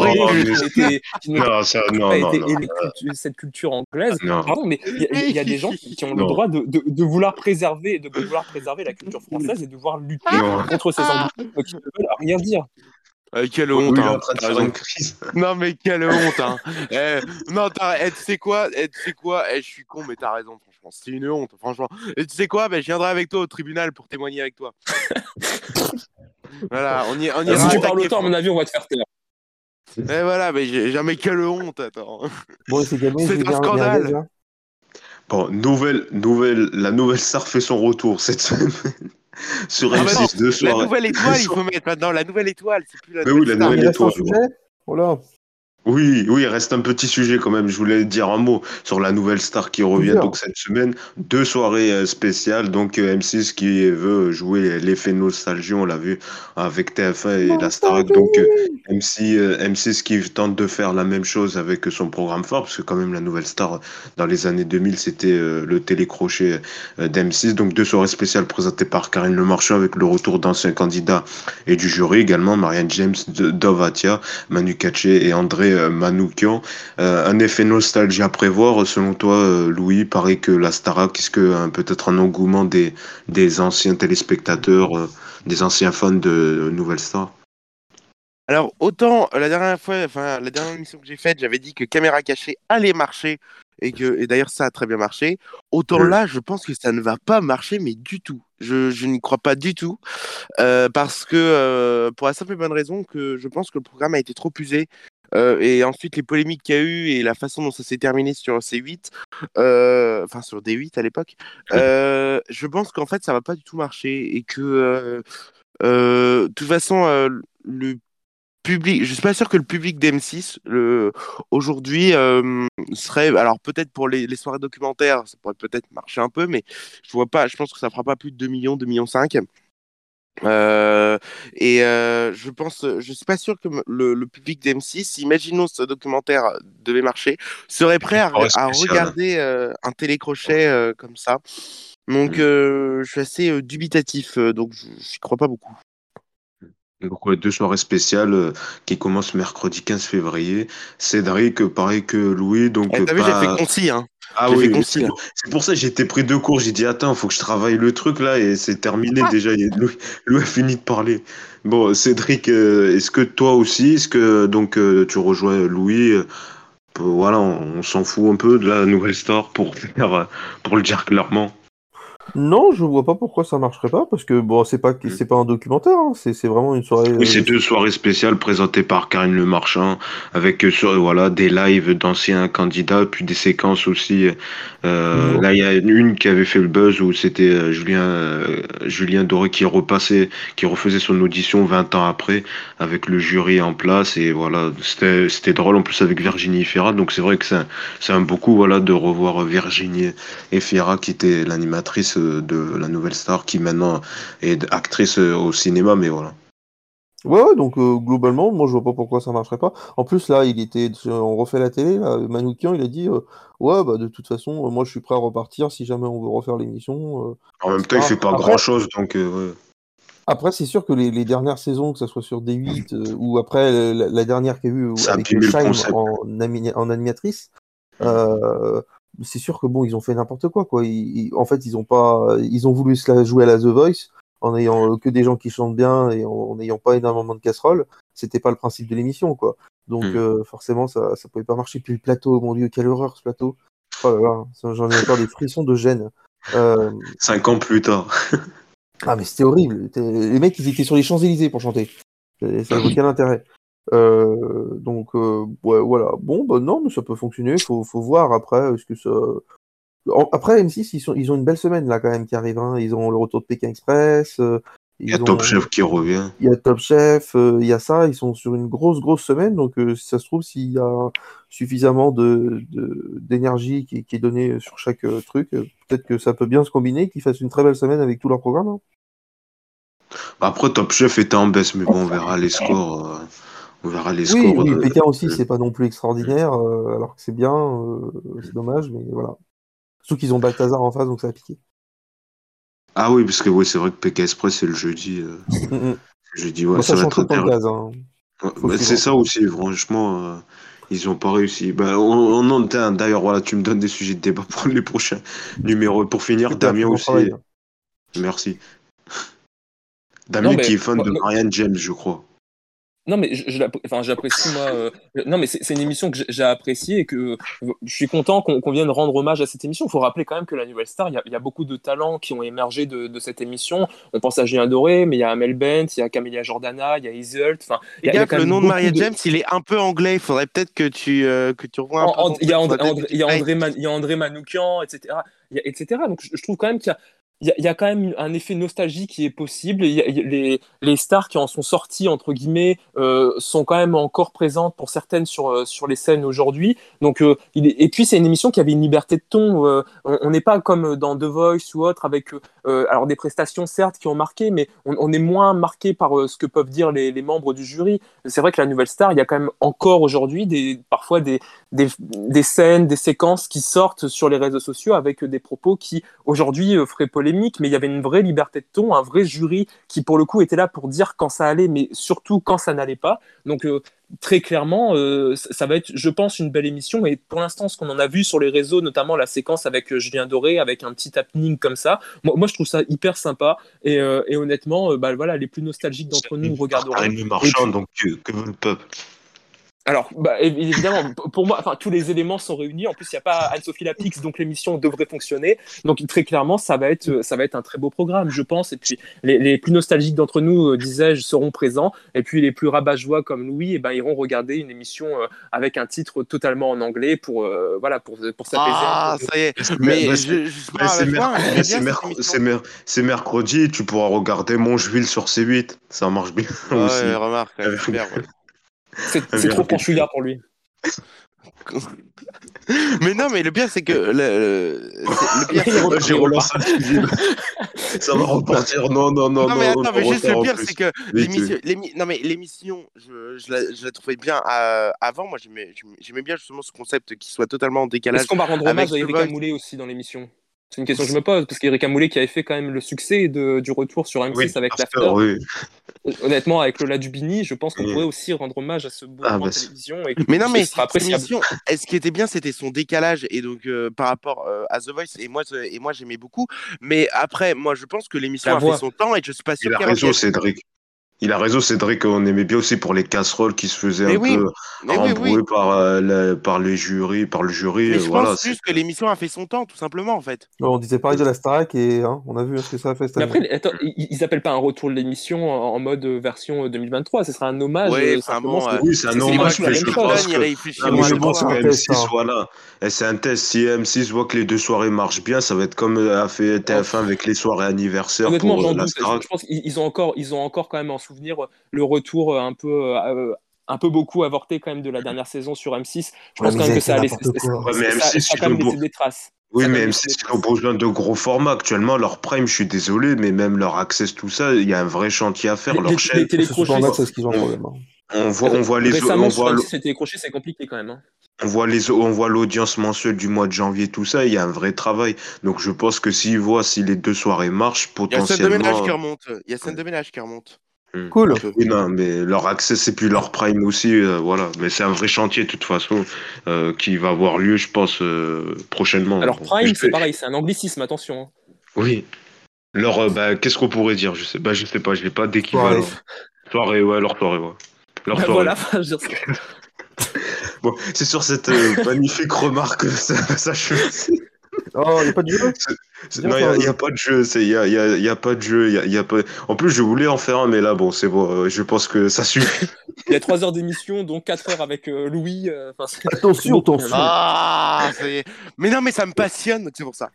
Speaker 3: cette culture anglaise.
Speaker 1: Non.
Speaker 3: Pardon, mais il y, a- il y a des gens qui, qui ont le droit de, de, de vouloir préserver, de vouloir préserver la culture française et de vouloir lutter
Speaker 1: Non.
Speaker 3: contre ces anglais qui ne veulent rien dire.
Speaker 2: Euh, quelle honte, hein.
Speaker 1: en train de
Speaker 2: T'as
Speaker 1: faire
Speaker 2: raison.
Speaker 1: une crise. *laughs*
Speaker 2: Non, mais quelle honte, hein. Eh, non, t'as, eh, tu sais quoi, eh, tu sais quoi, eh, je suis con, mais t'as raison, franchement. C'est une honte, franchement. Et tu sais quoi, ben, je viendrai avec toi au tribunal pour témoigner avec toi. *laughs* voilà, on y, on ira
Speaker 3: si tu parles autant, à mon avis, on va te faire taire.
Speaker 2: Eh voilà, mais j'ai jamais quelle honte, attends.
Speaker 4: Bon, c'est
Speaker 2: un scandale.
Speaker 4: là.
Speaker 1: Bon, nouvelle, nouvelle, la nouvelle star fait son retour cette semaine *laughs* sur
Speaker 2: Ah, bah non,
Speaker 1: M6 de
Speaker 2: La nouvelle étoile, il faut mettre maintenant, la nouvelle étoile, c'est plus la
Speaker 1: Mais oui,
Speaker 2: nouvelle
Speaker 1: la
Speaker 2: star.
Speaker 1: nouvelle étoile,
Speaker 4: sujet Voilà.
Speaker 1: Oui, oui, il reste un petit sujet quand même. Je voulais dire un mot sur la nouvelle star qui revient donc cette semaine. Deux soirées euh, spéciales. Donc euh, M6 qui veut jouer l'effet nostalgie, on l'a vu avec TF1 et la Starac. Donc euh, MC, euh, M6 qui tente de faire la même chose avec son programme phare, parce que quand même la nouvelle star dans les années 2000 c'était le télécrochet euh, d'M6. Donc deux soirées spéciales présentées par Karine Le Marchand avec le retour d'anciens candidats et du jury également, Marianne James, de- Dove Atia, Manu Katché et André Manoukian. Euh, un effet nostalgie à prévoir, selon toi, euh, Louis, paraît que la Starac, est-ce que euh, peut-être un engouement des, des anciens téléspectateurs, euh, des anciens fans de euh, Nouvelle Star?
Speaker 2: Alors, autant euh, la dernière fois, enfin, la dernière émission que j'ai faite, j'avais dit que Caméra Cachée allait marcher et que, et d'ailleurs, ça a très bien marché. Autant là, je pense que ça ne va pas marcher, mais du tout. Je, je n'y crois pas du tout. euh, parce que, euh, pour la simple et bonne raison que je pense que le programme a été trop usé. Euh, et ensuite, les polémiques qu'il y a eu et la façon dont ça s'est terminé sur C8, euh, enfin sur D8 à l'époque, *laughs* euh, je pense qu'en fait, ça va pas du tout marcher et que, de toute façon, le public, je suis pas sûr que le public d'M6 le aujourd'hui serait alors peut-être pour les, les soirées documentaires ça pourrait peut-être marcher un peu mais je vois pas je pense que ça fera pas plus de 2 millions 2 millions 5 euh, et euh, je pense je suis pas sûr que le, le public d'M6 imaginons ce documentaire devait marcher serait prêt à, regarder euh, un télécrochet comme ça donc
Speaker 1: Mm.
Speaker 2: je suis assez dubitatif donc je crois pas beaucoup
Speaker 1: Donc ouais, deux soirées spéciales euh, qui commencent mercredi 15 février. Cédric, pareil que Louis, donc
Speaker 2: Eh, T'as vu, j'ai fait concis, hein.
Speaker 1: Ah oui, c'est pour, ça que j'ai été pris deux cours. J'ai dit, attends, faut que je travaille le truc là et c'est terminé déjà. Louis, Louis a fini de parler. Bon, Cédric, euh, est-ce que toi aussi, est-ce que donc euh, tu rejoins Louis euh, pour- Voilà, on, on s'en fout un peu de la nouvelle star pour faire, pour le dire clairement.
Speaker 4: Non, je vois pas pourquoi ça marcherait pas, parce que bon, c'est pas,
Speaker 1: Mm.
Speaker 4: c'est pas un documentaire, hein, c'est c'est vraiment une soirée.
Speaker 1: Oui, c'est
Speaker 4: euh,
Speaker 1: deux soirées spéciales présentées par Karine Le Marchand, avec euh, sur, voilà, des lives d'anciens candidats, puis des séquences aussi. Euh,
Speaker 4: Mhm.
Speaker 1: là, il y a une qui avait fait le buzz où c'était Julien, euh, Julien Doré qui repassait, qui refaisait son audition 20 ans après, avec le jury en place. Et voilà, c'était c'était drôle en plus avec Virginie Fira. Donc c'est vrai que c'est un, c'est un beaucoup voilà, de revoir Virginie et Fira, qui était l'animatrice euh, de la nouvelle star, qui maintenant est actrice euh, au cinéma, mais voilà.
Speaker 4: Ouais, ouais, donc euh, globalement, moi je vois pas pourquoi ça marcherait pas. En plus, là, il était, on refait la télé, là, Manoukian, il a dit, euh, ouais, bah de toute façon, moi je suis prêt à repartir si jamais on veut refaire l'émission. euh.
Speaker 1: En même temps, il
Speaker 4: Ah,
Speaker 1: fait pas
Speaker 4: après-
Speaker 1: grand chose, donc ouais.
Speaker 4: Après, c'est sûr que les, les dernières saisons, que ça soit sur D8 euh, ou après la, la dernière qu'il y a eu avec Shine en, en animatrice, euh, c'est sûr que bon, ils ont fait n'importe quoi, quoi. Ils- ils- en fait, ils ont pas, ils ont voulu se la jouer à la The Voice en ayant euh, que des gens qui chantent bien et en n'ayant pas énormément de casseroles. C'était pas le principe de l'émission, quoi. Donc
Speaker 1: Mm.
Speaker 4: euh, forcément, ça, ça pouvait pas marcher. Puis le plateau, mon dieu, quelle horreur ce plateau. Oh là là, ça, j'en ai encore des frissons de gêne. Euh,
Speaker 1: Cinq ans plus tard.
Speaker 4: ah, mais c'était horrible. Les mecs, ils étaient sur les Champs-Élysées pour chanter. Ça n'avait aucun intérêt. Euh, donc, euh, ouais, voilà. Bon, bah non, mais ça peut fonctionner. Faut, faut voir après. Est-ce que ça. En- Après, M6, ils, sont, ils ont une belle semaine là quand même qui arrive. hein. Ils ont le retour de Pékin Express. euh,
Speaker 1: Il y a
Speaker 4: ont-
Speaker 1: Top Chef qui revient.
Speaker 4: il y a Top Chef, euh, il y a ça, ils sont sur une grosse, grosse semaine, donc euh, si ça se trouve, s'il y a suffisamment de, de- d'énergie qui, qui est donnée sur chaque euh, truc, euh, peut-être que ça peut bien se combiner, qu'ils fassent une très belle semaine avec tout leur programme. hein.
Speaker 1: Après, Top Chef était en baisse, mais bon, on verra les scores. On verra les
Speaker 4: Oui,
Speaker 1: scores.
Speaker 4: oui,
Speaker 1: de-
Speaker 4: Pékin aussi, c'est pas non plus extraordinaire, euh, alors que c'est bien, euh, c'est dommage, mais voilà. Surtout qu'ils ont Balthazar en face, donc ça a piqué.
Speaker 1: Ah oui, parce que oui, c'est vrai que Pékin Express, c'est le jeudi. euh,
Speaker 4: Mm, mm.
Speaker 1: jeudi, ouais,
Speaker 4: Bon,
Speaker 1: ça
Speaker 4: ça
Speaker 1: va être intéressant.
Speaker 4: hein.
Speaker 1: Ouais, bah, c'est ça aussi, franchement, euh, ils ont pas réussi. Bah, on, on D'ailleurs, voilà, tu me donnes des sujets de débat pour les prochains numéros. Pour finir, Damien aussi.
Speaker 4: travail. hein.
Speaker 1: Merci. Damien
Speaker 3: mais-
Speaker 1: qui est fan de Marianne James, je crois.
Speaker 3: Non, mais je, je l'appré- enfin, j'apprécie, moi. euh, non, mais c'est une émission que j'ai- appréciée et que euh, je suis content qu'on vienne rendre hommage à cette émission. Il faut rappeler quand même que la Nouvelle Star, il y a, il y a beaucoup de talents qui ont émergé de, de cette émission. On pense à Julien Doré, mais il y a Amel Bent, il y a Camélia Jordana, il y a Iseult. Enfin, il y a- y a
Speaker 2: le nom de Maria James, il est un peu anglais. Il faudrait peut-être que tu, euh, que tu revois un peu.
Speaker 3: Il y a André, Manoukian, etc. Y a- etc. Donc je, je trouve quand même qu'il y a, il y, a, quand même un effet nostalgie qui est possible. Les, les stars qui en sont sorties, entre guillemets, euh, sont quand même encore présentes pour certaines sur, euh, sur les scènes aujourd'hui. Donc, euh, et puis c'est une émission qui avait une liberté de ton. on n'est pas comme dans The Voice ou autre avec alors des prestations certes qui ont marqué, mais on, est moins marqué par ce que peuvent dire les, les membres du jury. C'est vrai que la Nouvelle Star, il y a quand même encore aujourd'hui des parfois des, des, scènes, des séquences qui sortent sur les réseaux sociaux avec des propos qui aujourd'hui feraient polémique, mais il y avait une vraie liberté de ton, un vrai jury qui pour le coup était là pour dire quand ça allait, mais surtout quand ça n'allait pas. Donc euh, très clairement, euh, ça va être, je pense, une belle émission. Et pour l'instant, ce qu'on en a vu sur les réseaux, notamment la séquence avec euh, Julien Doré, avec un petit happening comme ça, moi, moi je trouve ça hyper sympa. Et, euh, et honnêtement, bah, voilà, les plus nostalgiques d'entre nous regarderont.
Speaker 1: Donc que, que veut le peuple
Speaker 3: Alors, bah, évi- évidemment, pour moi, enfin, tous les éléments sont réunis. En plus, il n'y a pas Anne-Sophie Lapix, donc l'émission devrait fonctionner. Donc, très clairement, ça va être, ça va être un très beau programme, je pense. Et puis, les, les plus nostalgiques d'entre nous, euh, disais-je, seront présents. Et puis, les plus rabat-joie comme Louis, eh ben, iront regarder une émission euh, avec un titre totalement en anglais pour, euh, voilà, pour, pour s'apaiser.
Speaker 2: Ah, ça y est.
Speaker 1: Mais-
Speaker 2: Mais
Speaker 1: c'est mer- mercredi, tu pourras regarder Mon sur C8. Ça marche bien
Speaker 2: Ouais,
Speaker 1: aussi.
Speaker 2: ouais, remarque, super. ouais.
Speaker 3: C'est c'est trop franchouillard pour lui. *laughs*
Speaker 2: mais non, mais le pire, c'est que le, le- c'est- le pire, *laughs* c'est-
Speaker 1: J'ai relancé le. *laughs* Ça va repartir. Non, non, non,
Speaker 2: Non, mais
Speaker 1: non,
Speaker 2: attends, mais juste le pire, c'est que l'émission, l'émi- non mais l'émission, je, je, la, je la trouvais bien euh, avant. Moi, j'aimais, j'aimais bien justement ce concept qui soit totalement en décalage.
Speaker 3: Est-ce qu'on va rendre hommage à Erika. Moulet aussi dans l'émission? C'est une question que je me pose, parce qu'Eric Amoulet qui avait fait quand même le succès de, du retour sur M6
Speaker 1: Oui,
Speaker 3: avec l'After,
Speaker 1: oui.
Speaker 3: honnêtement, avec Lola Dubini, je pense qu'on
Speaker 1: Oui.
Speaker 3: pourrait aussi rendre hommage à ce beau
Speaker 1: Ah,
Speaker 3: moment
Speaker 1: bah,
Speaker 3: de télévision. Et
Speaker 2: Mais non, mais
Speaker 3: sera
Speaker 2: cette
Speaker 3: appréciable.
Speaker 2: émission, et ce qui était bien, c'était son décalage et donc euh, par rapport euh, à The Voice. Et moi, ce- et moi, j'aimais beaucoup. Mais après, moi, je pense que l'émission a
Speaker 3: voix.
Speaker 2: fait son temps et je suis pas sûr
Speaker 1: Il a
Speaker 2: qu'elle
Speaker 1: raison,
Speaker 2: revienne.
Speaker 1: Cédric. Il a raison, Cédric. On aimait bien aussi pour les casseroles qui se faisaient
Speaker 2: Mais
Speaker 1: un
Speaker 2: oui,
Speaker 1: peu
Speaker 2: oui, oui.
Speaker 1: par, euh, la- par les jurys, par le jury.
Speaker 2: Mais
Speaker 1: euh,
Speaker 2: je
Speaker 1: voilà,
Speaker 2: pense juste que l'émission a fait son temps, tout simplement, en fait.
Speaker 4: On disait pareil de la Starac et hein, on a vu ce que ça a fait cette
Speaker 3: Mais
Speaker 4: année.
Speaker 3: après, attends, ils, ils appellent pas un retour de l'émission en mode euh, version euh, 2023, ce sera un hommage.
Speaker 2: Ouais,
Speaker 3: euh, c'est-
Speaker 2: euh,
Speaker 1: Oui, c'est un hommage, mais
Speaker 3: même
Speaker 1: je
Speaker 3: chose.
Speaker 1: pense que je pense
Speaker 4: c'est
Speaker 1: que
Speaker 4: un
Speaker 1: M6,
Speaker 4: test, hein.
Speaker 1: voilà. Et c'est un test. Si M6 voit que les deux soirées marchent bien, ça va être comme euh, a fait TF1 avec les soirées anniversaires
Speaker 3: Honnêtement,
Speaker 1: pour euh,
Speaker 3: j'en
Speaker 1: la
Speaker 3: doute. Je,
Speaker 1: Starac.
Speaker 3: je pense qu'ils ils ont encore, ils ont encore quand même en souvenir euh, le retour euh, un peu, euh, un peu beaucoup avorté quand même de la dernière saison sur M6. Je
Speaker 4: Ouais,
Speaker 3: pense quand même que ça a laissé,
Speaker 4: fait n'importe quoi.
Speaker 1: Ouais, mais
Speaker 3: ça, ça
Speaker 1: M6,
Speaker 3: a quand
Speaker 1: ils
Speaker 3: même
Speaker 1: ont
Speaker 3: laissé
Speaker 1: beau-
Speaker 3: des traces.
Speaker 1: Oui,
Speaker 3: Ça
Speaker 1: mais
Speaker 3: va
Speaker 1: M6,
Speaker 3: laisser des
Speaker 1: ils ont besoin de gros formats. Actuellement, leur prime, je suis désolé, mais même leur access, tout ça, il y a un vrai chantier à faire.
Speaker 3: Les,
Speaker 1: Leur
Speaker 3: les,
Speaker 1: chaîne,
Speaker 3: les
Speaker 4: C'est qu'ils ont
Speaker 1: on-
Speaker 4: problème.
Speaker 1: on voit, on voit les, on voit, le-
Speaker 3: M6 et télécrochets, c'est compliqué quand même. hein.
Speaker 1: on voit les, on voit l'audience mensuelle du mois de janvier, tout ça. Il y a un vrai travail. Donc, je pense que s'ils voient si les deux soirées marchent,
Speaker 2: Il y a scène de ménage
Speaker 1: potentiellement.
Speaker 2: qui remonte. Il y a scène de ménage qui remonte.
Speaker 1: Hmm.
Speaker 4: Cool.
Speaker 1: Oui, non, mais leur accès, et puis leur prime aussi, euh, voilà. Mais c'est un vrai chantier, de toute façon, euh, qui va avoir lieu, je pense, euh, prochainement.
Speaker 3: Alors Prime, c'est pareil, c'est un anglicisme, attention. hein.
Speaker 1: Oui. Leur, euh, bah, qu'est-ce qu'on pourrait dire? Je sais, bah, je sais pas, je n'ai pas d'équivalent.
Speaker 4: Soirée.
Speaker 1: Soirée, ouais, leur soirée, ouais. Leur
Speaker 3: Bah,
Speaker 1: soirée.
Speaker 3: voilà, *laughs* enfin, je veux dire, *laughs*
Speaker 1: Bon, c'est sur cette euh, magnifique remarque que ça, ça je-
Speaker 4: Oh, il n'y a pas de jeu?
Speaker 1: C'est- Non, il n'y a,
Speaker 4: sûr.
Speaker 1: y a pas de jeu. c'est- Il y a, y a- y a pas de jeu. y a- y a pas... En plus, je voulais en faire un, mais là, bon, c'est bon. euh, je pense que ça suffit. *laughs*
Speaker 3: il y a 3 heures d'émission, dont 4 heures avec euh, Louis. euh,
Speaker 4: Attention, *laughs* attention.
Speaker 2: Ah, est. Mais non, mais ça me passionne, donc c'est pour ça.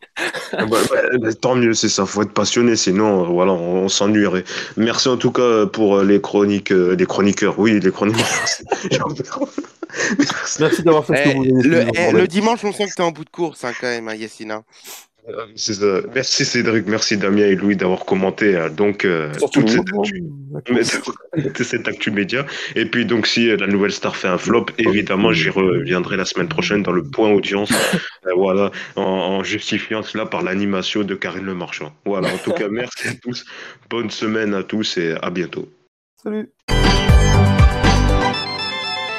Speaker 1: Ah bah, bah, bah, tant mieux, c'est ça. Faut être passionné, sinon, euh, voilà, on, on s'ennuierait. Merci en tout cas pour euh, les chroniques, euh, les chroniqueurs. Oui, les chroniqueurs. *laughs* Merci.
Speaker 4: D'avoir fait ce
Speaker 2: Eh,
Speaker 4: que vous voulez.
Speaker 2: le, eh, le dimanche, on sent que t'es en bout de course, hein, quand même, hein, Yacine.
Speaker 1: Merci Cédric, merci Damien et Louis d'avoir commenté euh, donc euh, toute cette actu, cette actu média. Et puis donc si euh, la nouvelle star fait un flop, évidemment j'y reviendrai la semaine prochaine dans le point audience, *laughs* euh, voilà, en, en justifiant cela par l'animation de Karine Le Marchand. Voilà, en tout cas *laughs* merci à tous, bonne semaine à tous et à bientôt.
Speaker 4: Salut